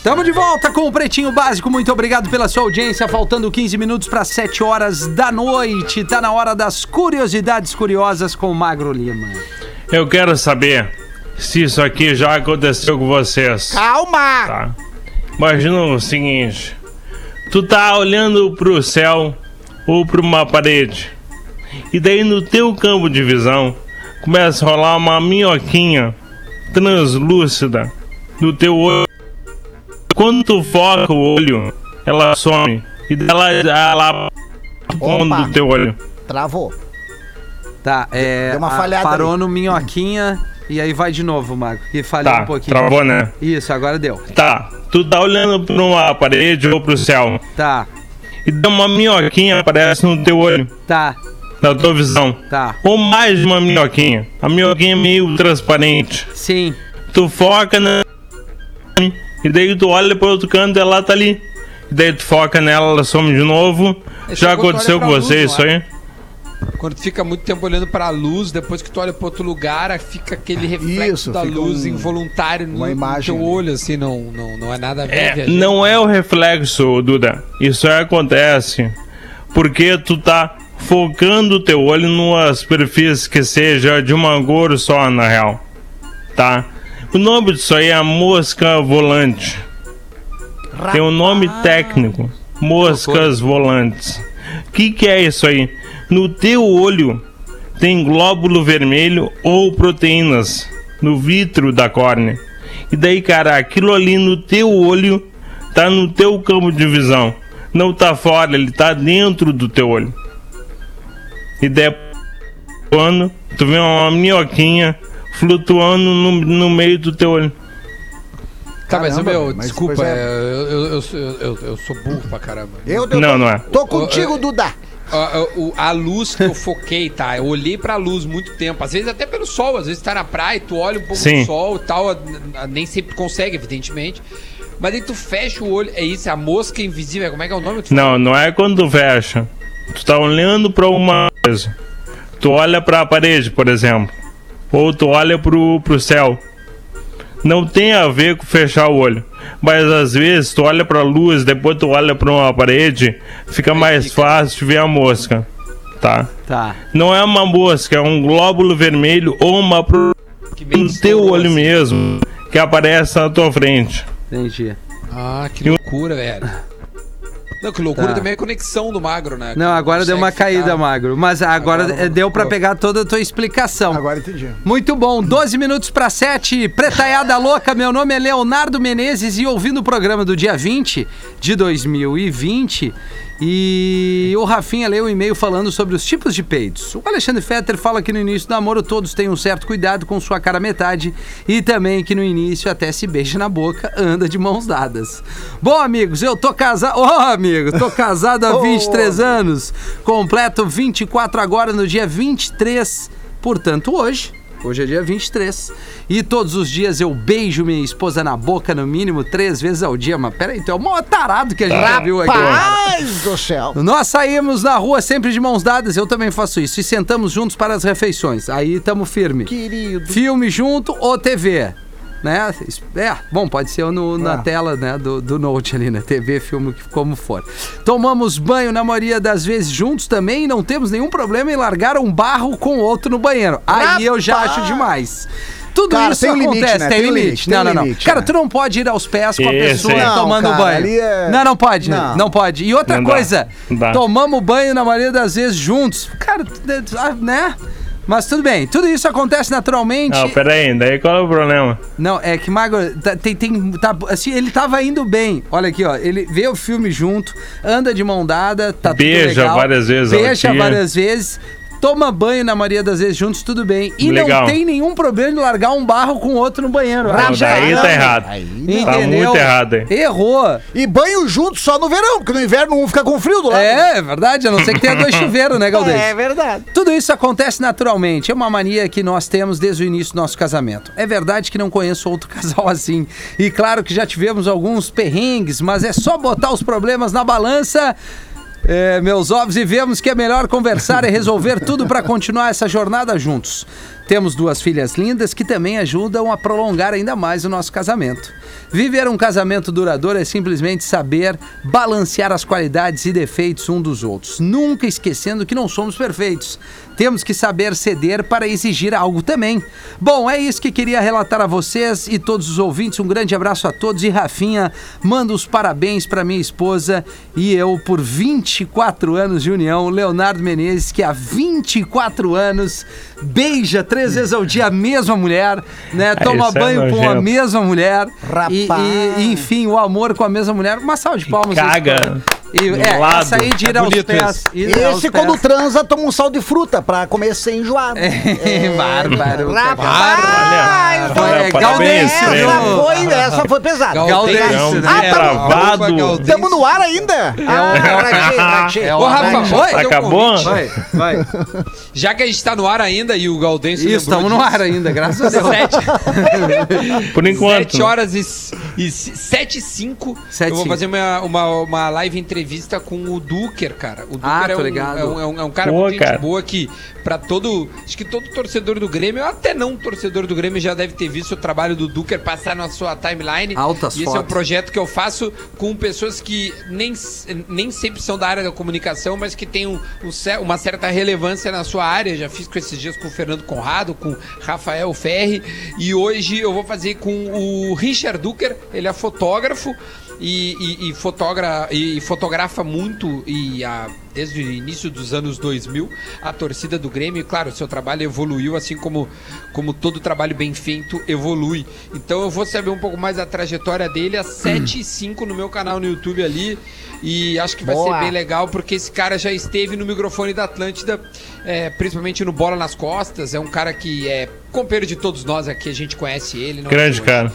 Tamo de volta com o Pretinho Básico. Muito obrigado pela sua audiência. Faltando 15 minutos para 7 horas da noite. Tá na hora das curiosidades curiosas com o Magro Lima. Eu quero saber se isso aqui já aconteceu com vocês. Calma! Tá. Imagina o seguinte: tu tá olhando pro céu ou pra uma parede, e daí no teu campo de visão começa a rolar uma minhoquinha translúcida no teu olho. Quando tu foca o olho, ela some e dela ela Opa. do teu olho. Travou. Tá, é. Deu uma falhada Parou ali. no minhoquinha e aí vai de novo, Mago. Que falhou Tá, um pouquinho. travou, né? Isso, agora deu. Tá, tu tá olhando pra uma parede ou pro céu. Tá. E dá uma minhoquinha aparece no teu olho. Tá. Na tua visão. Tá. Ou mais de uma minhoquinha. A minhoquinha é meio transparente. Sim. Tu foca na. E daí tu olha pro outro canto e ela tá ali. E daí tu foca nela, ela some de novo. Esse Já aconteceu com você luz, isso é? aí? Quando tu fica muito tempo olhando pra luz, depois que tu olha pra outro lugar, fica aquele reflexo Isso, da luz um- involuntário no, uma no imagem teu ali. olho, assim, não, não, não é nada a ver. É, não é o reflexo, Duda. Isso aí acontece porque tu tá focando o teu olho numa superfície que seja de uma cor só, na real. Tá? O nome disso aí é a mosca volante. Tem um nome técnico: moscas volantes. O que, que é isso aí? No teu olho tem glóbulo vermelho ou proteínas no vidro da córnea. E daí, cara, aquilo ali no teu olho tá no teu campo de visão. Não tá fora, ele tá dentro do teu olho. E daí, quando tu vê uma minhoquinha flutuando no, no meio do teu olho. Tá, mas, Caramba, meu, mas, desculpa, pois é. é, eu, eu, eu, sou- eu, eu sou burro pra caramba. Eu, eu Não, tô, não é. Tô contigo, Duda. A, a- o- a luz que eu foquei, tá? Eu olhei pra luz muito tempo. Às vezes até pelo sol, às vezes tá na praia, tu olha um pouco Sim. do sol e tal. a- a- Nem sempre consegue, evidentemente. Mas aí tu fecha o olho. É isso, é a mosca invisível. Como é que é o nome? Tu Não, não é quando tu fecha. Tu tá olhando pra uma coisa. Tu olha pra parede, por exemplo. Ou tu olha pro, pro céu. Não tem a ver com fechar o olho. Mas às vezes tu olha pra luz, depois tu olha pra uma parede, fica mais fácil de ver a mosca. Tá? Tá. Não é uma mosca, é um glóbulo vermelho ou uma pro... no teu olho mesmo que aparece na tua frente. Entendi. Ah, que loucura, velho. Não, que loucura Tá. também é a conexão do magro, né? Não, agora deu uma caída, ficar- Magro. Mas agora, Agora eh, deu pra ficou. pegar toda a tua explicação. Agora entendi. Muito bom, 12 minutos para 7, Pretaiada Louca, meu nome é Leonardo Menezes e ouvindo o programa do dia 20 de 2020, E o Rafinha leu um e-mail falando sobre os tipos de peitos. O Alexandre Fetter fala que no início do namoro todos têm um certo cuidado com sua cara metade e também que no início até se beija na boca, anda de mãos dadas. Bom, amigos, eu tô casado. Ô, amigo, tô casado há 23 anos. Completo 24 agora no dia 23, portanto, hoje. Hoje é dia 23. E todos os dias eu beijo minha esposa na boca, no mínimo, três vezes ao dia. Mas peraí, tu é o maior tarado que a gente já viu aqui. Rapaz do céu. Nós saímos na rua sempre de mãos dadas, eu também faço isso. E sentamos juntos para as refeições. Aí tamo firme. Querido. Filme junto ou TV. Né? É, bom, pode ser no- na Ah. tela né, do, do Note ali, né? TV, filme, como for. Tomamos banho na maioria das vezes juntos também e não temos nenhum problema em largar um barro com outro no banheiro. Aí eu já acho demais. Tudo Cara, isso tem um limite, acontece, né? tem, Tem limite. Não, tem não, não. limite, Cara, né? tu não pode ir aos pés com a pessoa. Não, tomando cara, banho. ali é- Não, não pode. Não. Não. pode. E outra Não coisa, Não dá. tomamos banho na maioria das vezes juntos. Cara, né? Mas tudo bem, tudo isso acontece naturalmente. Não, pera aí, daí qual é o problema? Não, é que Mago, tá- tem, tem, tá, assim, ele tava indo bem. Olha aqui, ó, ele vê o filme junto, anda de mão dada, tá Beija tudo legal. várias vezes Beija várias vezes. Toma banho na maioria das vezes juntos, tudo bem. E Legal. não tem nenhum problema de largar um barro com o outro no banheiro. Não, Aí daí tá errado. Tá muito errado aí. Errou. E banho junto só no verão, porque no inverno um fica com frio do lado. É, é verdade, a não ser que tenha dois chuveiros, né, Galdês? É verdade. Tudo isso acontece naturalmente. É uma mania que nós temos desde o início do nosso casamento. É verdade que não conheço outro casal assim. E claro que já tivemos alguns perrengues, mas é só botar os problemas na balança. É, meus ovos, e vemos que é melhor conversar e resolver tudo para continuar essa jornada juntos. Temos duas filhas lindas que também ajudam a prolongar ainda mais o nosso casamento. Viver um casamento duradouro é simplesmente saber balancear as qualidades e defeitos um dos outros, nunca esquecendo que não somos perfeitos. Temos que saber ceder para exigir algo também. Bom, é isso que queria relatar a vocês e todos os ouvintes. Um grande abraço a todos e Rafinha, manda os parabéns para minha esposa e eu por 24 anos de união, Leonardo Menezes, que há 24 anos beija três vezes ao dia a mesma mulher, né? Ah, Toma é banho com a mesma mulher. Rapaz. e, e, enfim, o amor com a mesma mulher. Uma salva de palmas. Caga E, é, lado. essa aí de ir É aos pés. Ir aos esse, pés. quando transa, toma um sal de fruta pra comer sem enjoado. É, bárbaro. Rapaz! Foi, é, Parabéns, Gaudense, Essa foi, essa foi pesada. Não, né? Ah, tá travado. Estamos no ar ainda? Ah. É o Ô, Rafa, Oi? posso fazer um Acabou? Vai, vai. Já que a gente tá no ar ainda e o Galdense Isso, estamos no ar ainda, graças a Deus. Sete, Por enquanto. 7 horas e, e 7 e 5. Sete e eu vou cinco. fazer uma, uma, uma live entrevista com o Duker, cara. O Duker Ah, é, um, ligado. é, um, é um- é um cara Pô, muito cara. gente boa que, pra todo. Acho que todo torcedor do Grêmio, até não torcedor do Grêmio, já deve ter visto o trabalho do Duker passar na sua timeline. Altas e esse é um projeto que eu faço com pessoas que nem, nem sempre são da área da comunicação, mas que têm um- um uma certa relevância na sua área. Já fiz com esses dias com o Fernando Conrado, com Rafael Ferri, e hoje eu vou fazer com o Richard Duker, ele é fotógrafo. E, e- e fotogra- e fotografa muito e a- desde o início dos anos 2000 a torcida do Grêmio, e, claro, seu trabalho evoluiu assim como, como todo trabalho bem feito evolui. Então eu vou saber um pouco mais da trajetória dele às 7 e 5 no meu canal no YouTube ali. E acho que vai Boa. ser bem legal, porque esse cara já esteve no microfone da Atlântida, é, principalmente no Bola nas Costas. É um cara que é companheiro de todos nós aqui, a gente conhece ele. não é Grande de hoje, cara.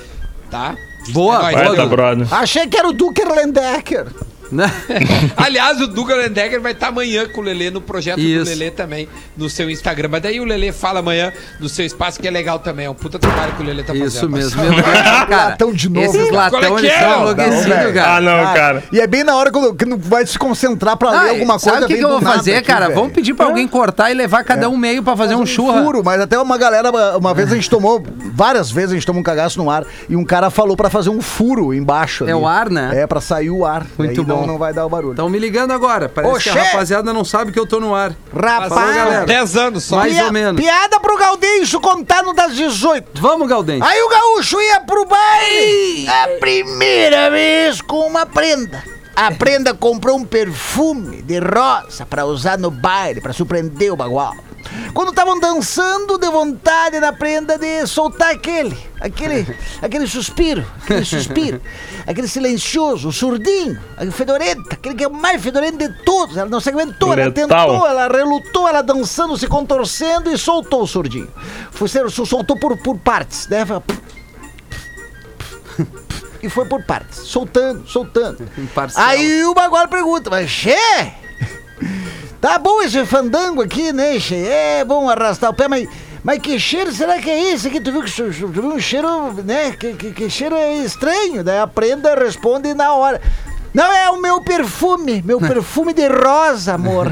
Tá? Boa, É nóis, Vai, Dudu. tá, brother. Achei que era o Duker Lendecker. Aliás, o Duga Lendecker vai estar amanhã com o Lelê no projeto Isso. do Lelê também, no seu Instagram. Mas daí o Lelê fala amanhã no seu espaço, que é legal também. É um puta trabalho que o Lelê tá fazendo. Isso mesmo. Meu Deus, cara, Latão de novo. Esses é latão, que eles é? são enlouquecidos, cara. Ah, não, cara. E é bem na hora que, não vai se concentrar pra Ah, ler alguma coisa. Sabe o que, que eu vou fazer, aqui, cara? velho. Vamos pedir pra alguém cortar e levar cada um meio pra fazer um churra. furo, mas até uma galera, uma vez a gente tomou, várias vezes a gente tomou um cagaço no ar e um cara falou pra fazer um furo embaixo. É ali. o ar, né? É, pra sair o ar. Muito Aí não- vai dar o barulho. Estão me ligando agora. Parece Oxê! que a rapaziada não sabe que eu tô no ar. Rapaz, Falou, galera. 10 anos só. Mais Pia- ou menos. Piada pro Gaudêncio contando das 18. Vamos, Galdente. Aí o gaúcho ia pro baile a primeira vez com uma prenda. A prenda comprou um perfume de rosa pra usar no baile, pra surpreender o bagual. Quando estavam dançando, de vontade na prenda de soltar aquele, aquele, aquele suspiro, aquele suspiro, aquele silencioso, o surdinho, aquele fedorento, aquele que é o mais fedorento de todos. Ela não se aguentou, ela tentou, ela relutou, ela dançando, se contorcendo e soltou o surdinho. Foi, ser- soltou por, por partes, né? E foi por partes, soltando, soltando. Aí o agora pergunta, mas Xê, tá bom esse fandango aqui, né, Xê? É bom arrastar o pé, mas, mas que cheiro será que é esse aqui? Tu viu que tu viu um cheiro, né? Que, que, que cheiro é estranho? Daí a prenda responde na hora. Não, é o meu perfume, meu perfume de rosa, amor.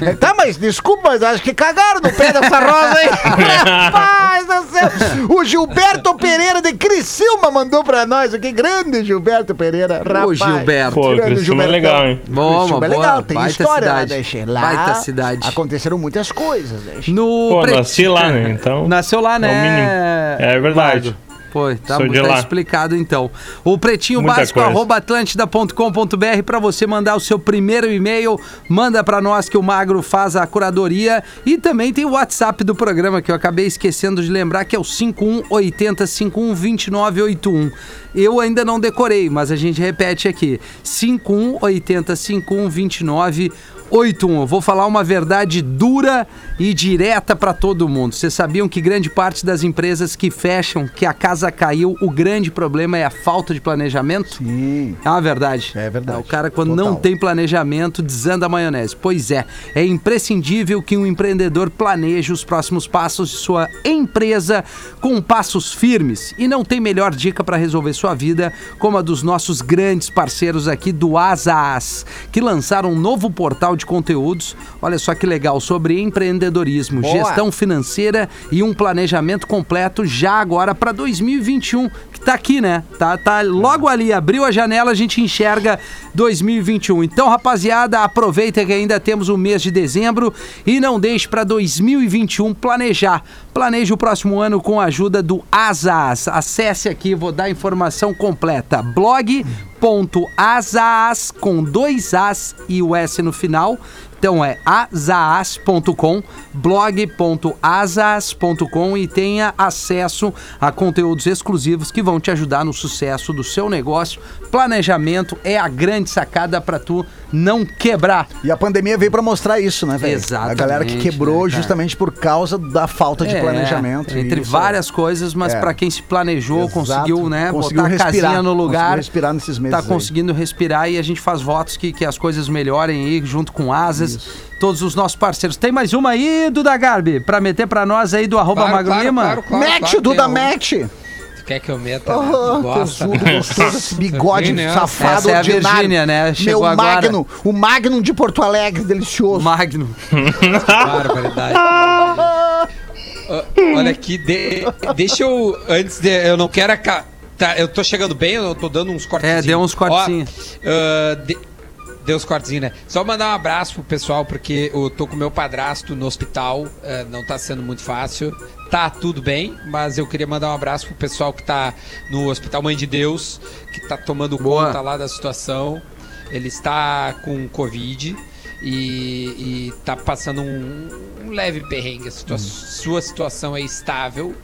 É, tá, mas desculpa, mas acho que cagaram no pé dessa rosa aí. Rapaz do céu. O Gilberto Pereira de Criciúma mandou pra nós aqui. Grande Gilberto Pereira, rapaz. Gilberto. Pô, Grande Criciúma é legal, hein? Boa, Criciúma é boa, legal, tem baita história cidade. lá, né, Che? Lá Baita cidade. aconteceram muitas coisas, né, Che? No Pô, pre- nasci lá, né? Então. Nasceu lá, né? É o mínimo. É verdade. Pô, tá, tá explicado então. O pretinho Muita básico coisa. arroba atlântida.com.br para você mandar o seu primeiro e-mail, manda para nós que o Magro faz a curadoria e também tem o WhatsApp do programa que eu acabei esquecendo de lembrar que é o 5180 512981. Eu ainda não decorei, mas a gente repete aqui. 5180 5129 81. Eu vou falar uma verdade dura e direta para todo mundo. Vocês sabiam que grande parte das empresas que fecham, que a casa caiu, o grande problema é a falta de planejamento? Sim. É uma verdade. É verdade. O cara, quando Total. não tem planejamento, desanda a maionese. Pois é, é imprescindível que um empreendedor planeje os próximos passos de sua empresa com passos firmes. E não tem melhor dica para resolver sua vida como a dos nossos grandes parceiros aqui do Asas, que lançaram um novo portal de conteúdos. Olha só que legal, sobre empreendedorismo, Boa. gestão financeira e um planejamento completo já agora para 2021, tá aqui, né? Tá, tá logo ali, abriu a janela, a gente enxerga 2021. Então, rapaziada, aproveita que ainda temos o mês de dezembro e não deixe para 2021 planejar. Planeje o próximo ano com a ajuda do Asas. Acesse aqui, vou dar a informação completa. blog.asas com dois As e o S no final. Então é azaas.com, blog.asas.com e tenha acesso a conteúdos exclusivos que vão te ajudar no sucesso do seu negócio. Planejamento é a grande sacada para tu não quebrar. E a pandemia veio pra mostrar isso, né, velho? Exatamente, A galera que quebrou né, justamente por causa da falta de É, planejamento. Entre Isso, várias coisas, mas É. para quem se planejou, Exato. conseguiu, né, Conseguiu botar a respirar, casinha no lugar. respirar nesses meses Tá aí. conseguindo respirar e a gente faz votos que, que as coisas melhorem aí junto com asas. Todos os nossos parceiros. Tem mais uma aí, Duda Garbi, pra meter pra nós aí do arroba Claro, Magro claro, Lima? claro, claro, Mete, claro, Duda, um-! Tu quer que eu meta? Oh, né? Gosta, tesudo né? gostoso, esse bigode Virgínia. safado Essa é a ordinário. Virgínia, né? Chegou Meu agora. Magnum, o Magnum de Porto Alegre, delicioso. Magno. Barbaridade. Ah, Olha aqui, de- deixa eu. Antes de. Eu não quero. aca- Tá, eu tô chegando bem, eu tô dando uns cortezinhos. É, deu uns cortezinhos. Ah, de- Deu uns cortezinhos, né? Só mandar um abraço pro pessoal, porque eu tô com meu padrasto no hospital, ah, não tá sendo muito fácil. Tá tudo bem, mas eu queria mandar um abraço pro pessoal que tá no Hospital Mãe de Deus, que tá tomando Boa. conta lá da situação. Ele está com Covid e, e tá passando um, um leve perrengue. A situa- Sua situação é estável,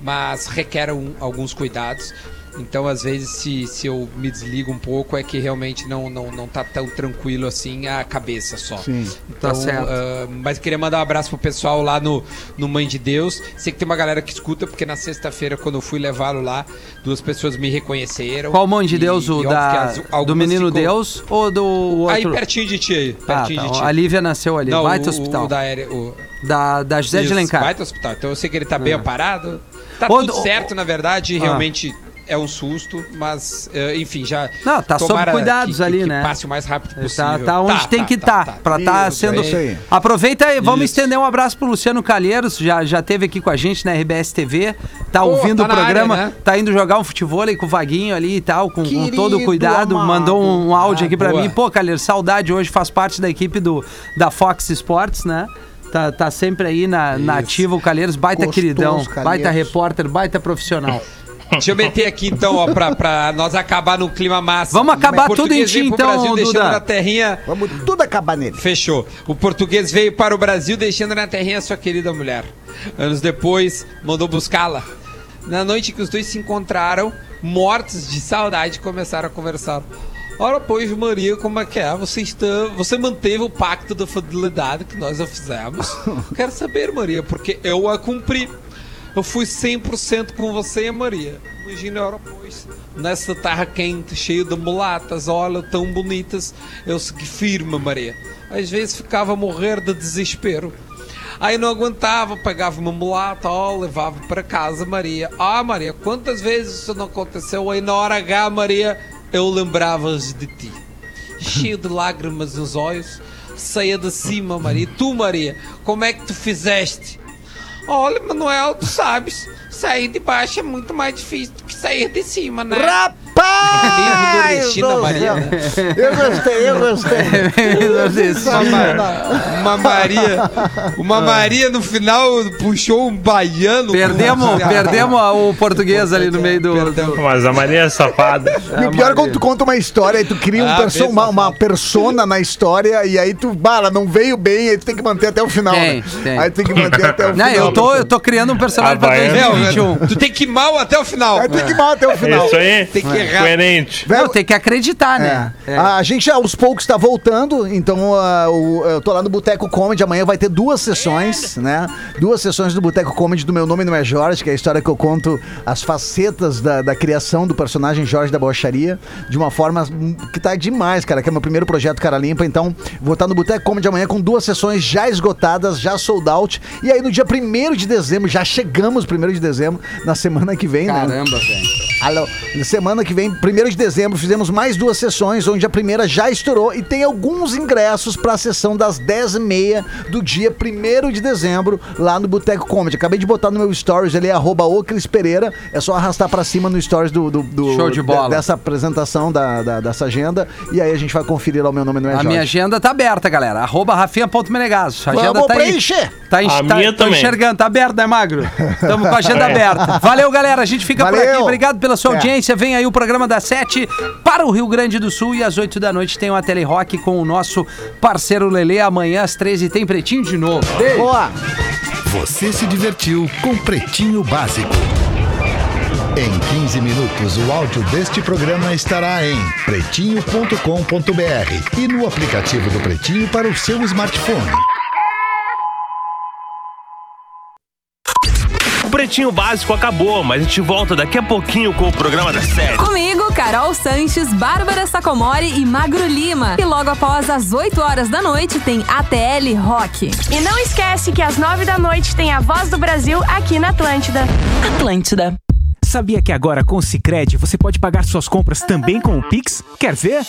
mas requer um- alguns cuidados. Então, às vezes, se, se eu me desligo um pouco, é que realmente não, não, não tá tão tranquilo assim a cabeça só. Sim, Então, tá certo. ah, mas queria mandar um abraço pro pessoal lá no, no Mãe de Deus. Sei que tem uma galera que escuta, porque na sexta-feira, quando eu fui levá-lo lá, duas pessoas me reconheceram. Qual mãe de E- Deus? e O óbvio da, que as- do Menino ficou- Deus ou do outro? Aí pertinho de ti aí. Ah, Pertinho tá. de ti. A Lívia nasceu ali, Não, baita o- hospital. O da, o, Da, da José de Isso, Alencar. Baita hospital. Então eu sei que ele tá bem É. amparado. Tá tudo do- certo, na verdade, Ah. realmente é um susto, mas eh, enfim, já. Não, tá sob cuidados que- ali, que né? passe o mais rápido Tá, possível. tá onde tem que estar, tá, pra estar Isso, sendo. é isso aí. Aproveita e vamos Isso. estender um abraço pro Luciano Calheiros, já, já teve aqui com a gente na RBS TV, tá Pô, ouvindo tá o programa, área, né? tá indo jogar um futebol aí com o Vaguinho ali e tal, com, com todo o cuidado, amado. mandou um, áudio Ah, aqui pra boa. mim. Pô, Calheiros, saudade hoje, faz parte da equipe do, da Fox Sports, né? Tá, tá sempre aí na, na ativa o Calheiros, baita Gostoso, queridão, Calheiros. baita repórter, baita profissional. Deixa eu meter aqui então, ó, pra, pra nós acabar no clima massa. Vamos acabar O tudo em português ti, então, Brasil, deixando Duda. na terrinha. Vamos tudo acabar nele. Fechou. O português veio para o Brasil, deixando na terrinha sua querida mulher. Anos depois, mandou buscá-la. Na noite que os dois se encontraram, mortos de saudade, começaram a conversar. Ora, pois, Maria, como é que é? Você, está, você manteve o pacto da fidelidade que nós já fizemos? Quero saber, Maria, porque eu a cumpri. Eu fui 100% com você, Maria. Imagina, ora, pois, nessa terra quente, cheia de mulatas, olha, tão bonitas, eu segui firme, Maria. Às vezes ficava a morrer de desespero. Aí não aguentava, pegava uma mulata, ó, levava para casa, Maria. Ah, Maria, quantas vezes isso não aconteceu? Aí na hora H, Maria, eu lembrava-as de ti. Cheio de lágrimas nos olhos, saia de cima, Maria. E tu, Maria, como é que tu fizeste? Olha, Manuel, tu sabes, sair de baixo é muito mais difícil do que sair de cima, né? Rapaz! Meio nordestina, do Maria, né? Eu gostei, eu gostei. Uma, Ma- uma Maria, uma Maria no final puxou um baiano. Perdemos, perdemos o português ali no meio do. do- Mas a Maria é safada. E o pior é quando tu conta uma história e tu cria um Ah, perso- uma, uma persona na história e aí tu, bala, não veio bem, aí tu tem que manter até o final. Tem, né? tem. Aí tu tem que manter até o Não, final. eu tô, eu tô criando um personagem pra Havaiana. Não, 2021. tu tem que ir mal até o final. Aí tu tem que ir mal até o final. Isso aí. Tem que errar. Coerente. Não, tem que acreditar, né? É. A gente aos poucos tá voltando, então ah, o- eu tô lá no Boteco Comedy. Amanhã vai ter duas sessões, né? Duas sessões do Boteco Comedy do Meu Nome Não é Jorge, que é a história que eu conto as facetas da, da criação do personagem Jorge da Bocharia, de uma forma hum, que tá demais, cara, que é meu primeiro projeto Cara Limpa. Então, vou estar no Boteco Comedy amanhã com duas sessões já esgotadas, já sold out. E aí no dia 1 de dezembro, já chegamos 1 de dezembro, na semana que vem, né? Caramba, velho. Alô, na semana que vem, 1 de dezembro, fizemos mais duas sessões, onde a primeira já estourou e tem alguns ingressos para a sessão das 10h30 do dia 1 de dezembro, lá no Boteco Comedy. Acabei de botar no meu stories ali, arroba o Cris Pereira. É só arrastar para cima no stories do, do- do- Show de bola. de- dessa apresentação da, da- dessa agenda. E aí a gente vai conferir lá o meu nome não é A Jorge. minha agenda tá aberta, galera. Arroba rafinha.menegaso. A agenda Vamos tá aí. preencher. Tá, enx- tá- minha tô também. enxergando, tá aberto, né, Magro? Estamos com a agenda É. aberta. Valeu, galera. A gente fica por Valeu. aqui. Obrigado pela sua É. audiência. Vem aí o programa das 7 para o Rio Grande do Sul e às 8 da noite tem uma Telerock com o nosso parceiro Lelê. Amanhã às 13 tem Pretinho de novo. Beijo. Boa! Você se divertiu com Pretinho Básico. Em 15 minutos, o áudio deste programa estará em pretinho.com.br e no aplicativo do Pretinho para o seu smartphone. O Pretinho Básico acabou, mas a gente volta daqui a pouquinho com o programa da série. Comigo, Carol Sanches, Bárbara Sacomori e Magro Lima. E logo após as 8 horas da noite tem ATL Rock. E não esquece que às nove da noite tem a Voz do Brasil aqui na Atlântida. Atlântida. Sabia que agora com o Cicred você pode pagar suas compras também com o Pix? Quer ver?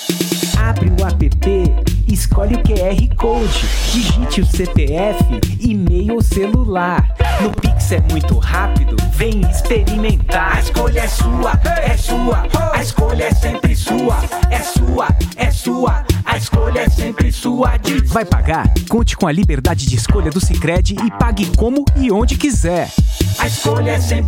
Abre o app, escolhe o QR Code, digite o CPF, e-mail ou celular. No Pix é muito rápido, vem experimentar. A escolha é sua, é sua, a escolha é sempre sua, é sua, é sua, a escolha é sempre sua. Vai pagar? Conte com a liberdade de escolha do Cicred e pague como e onde quiser. A escolha é sempre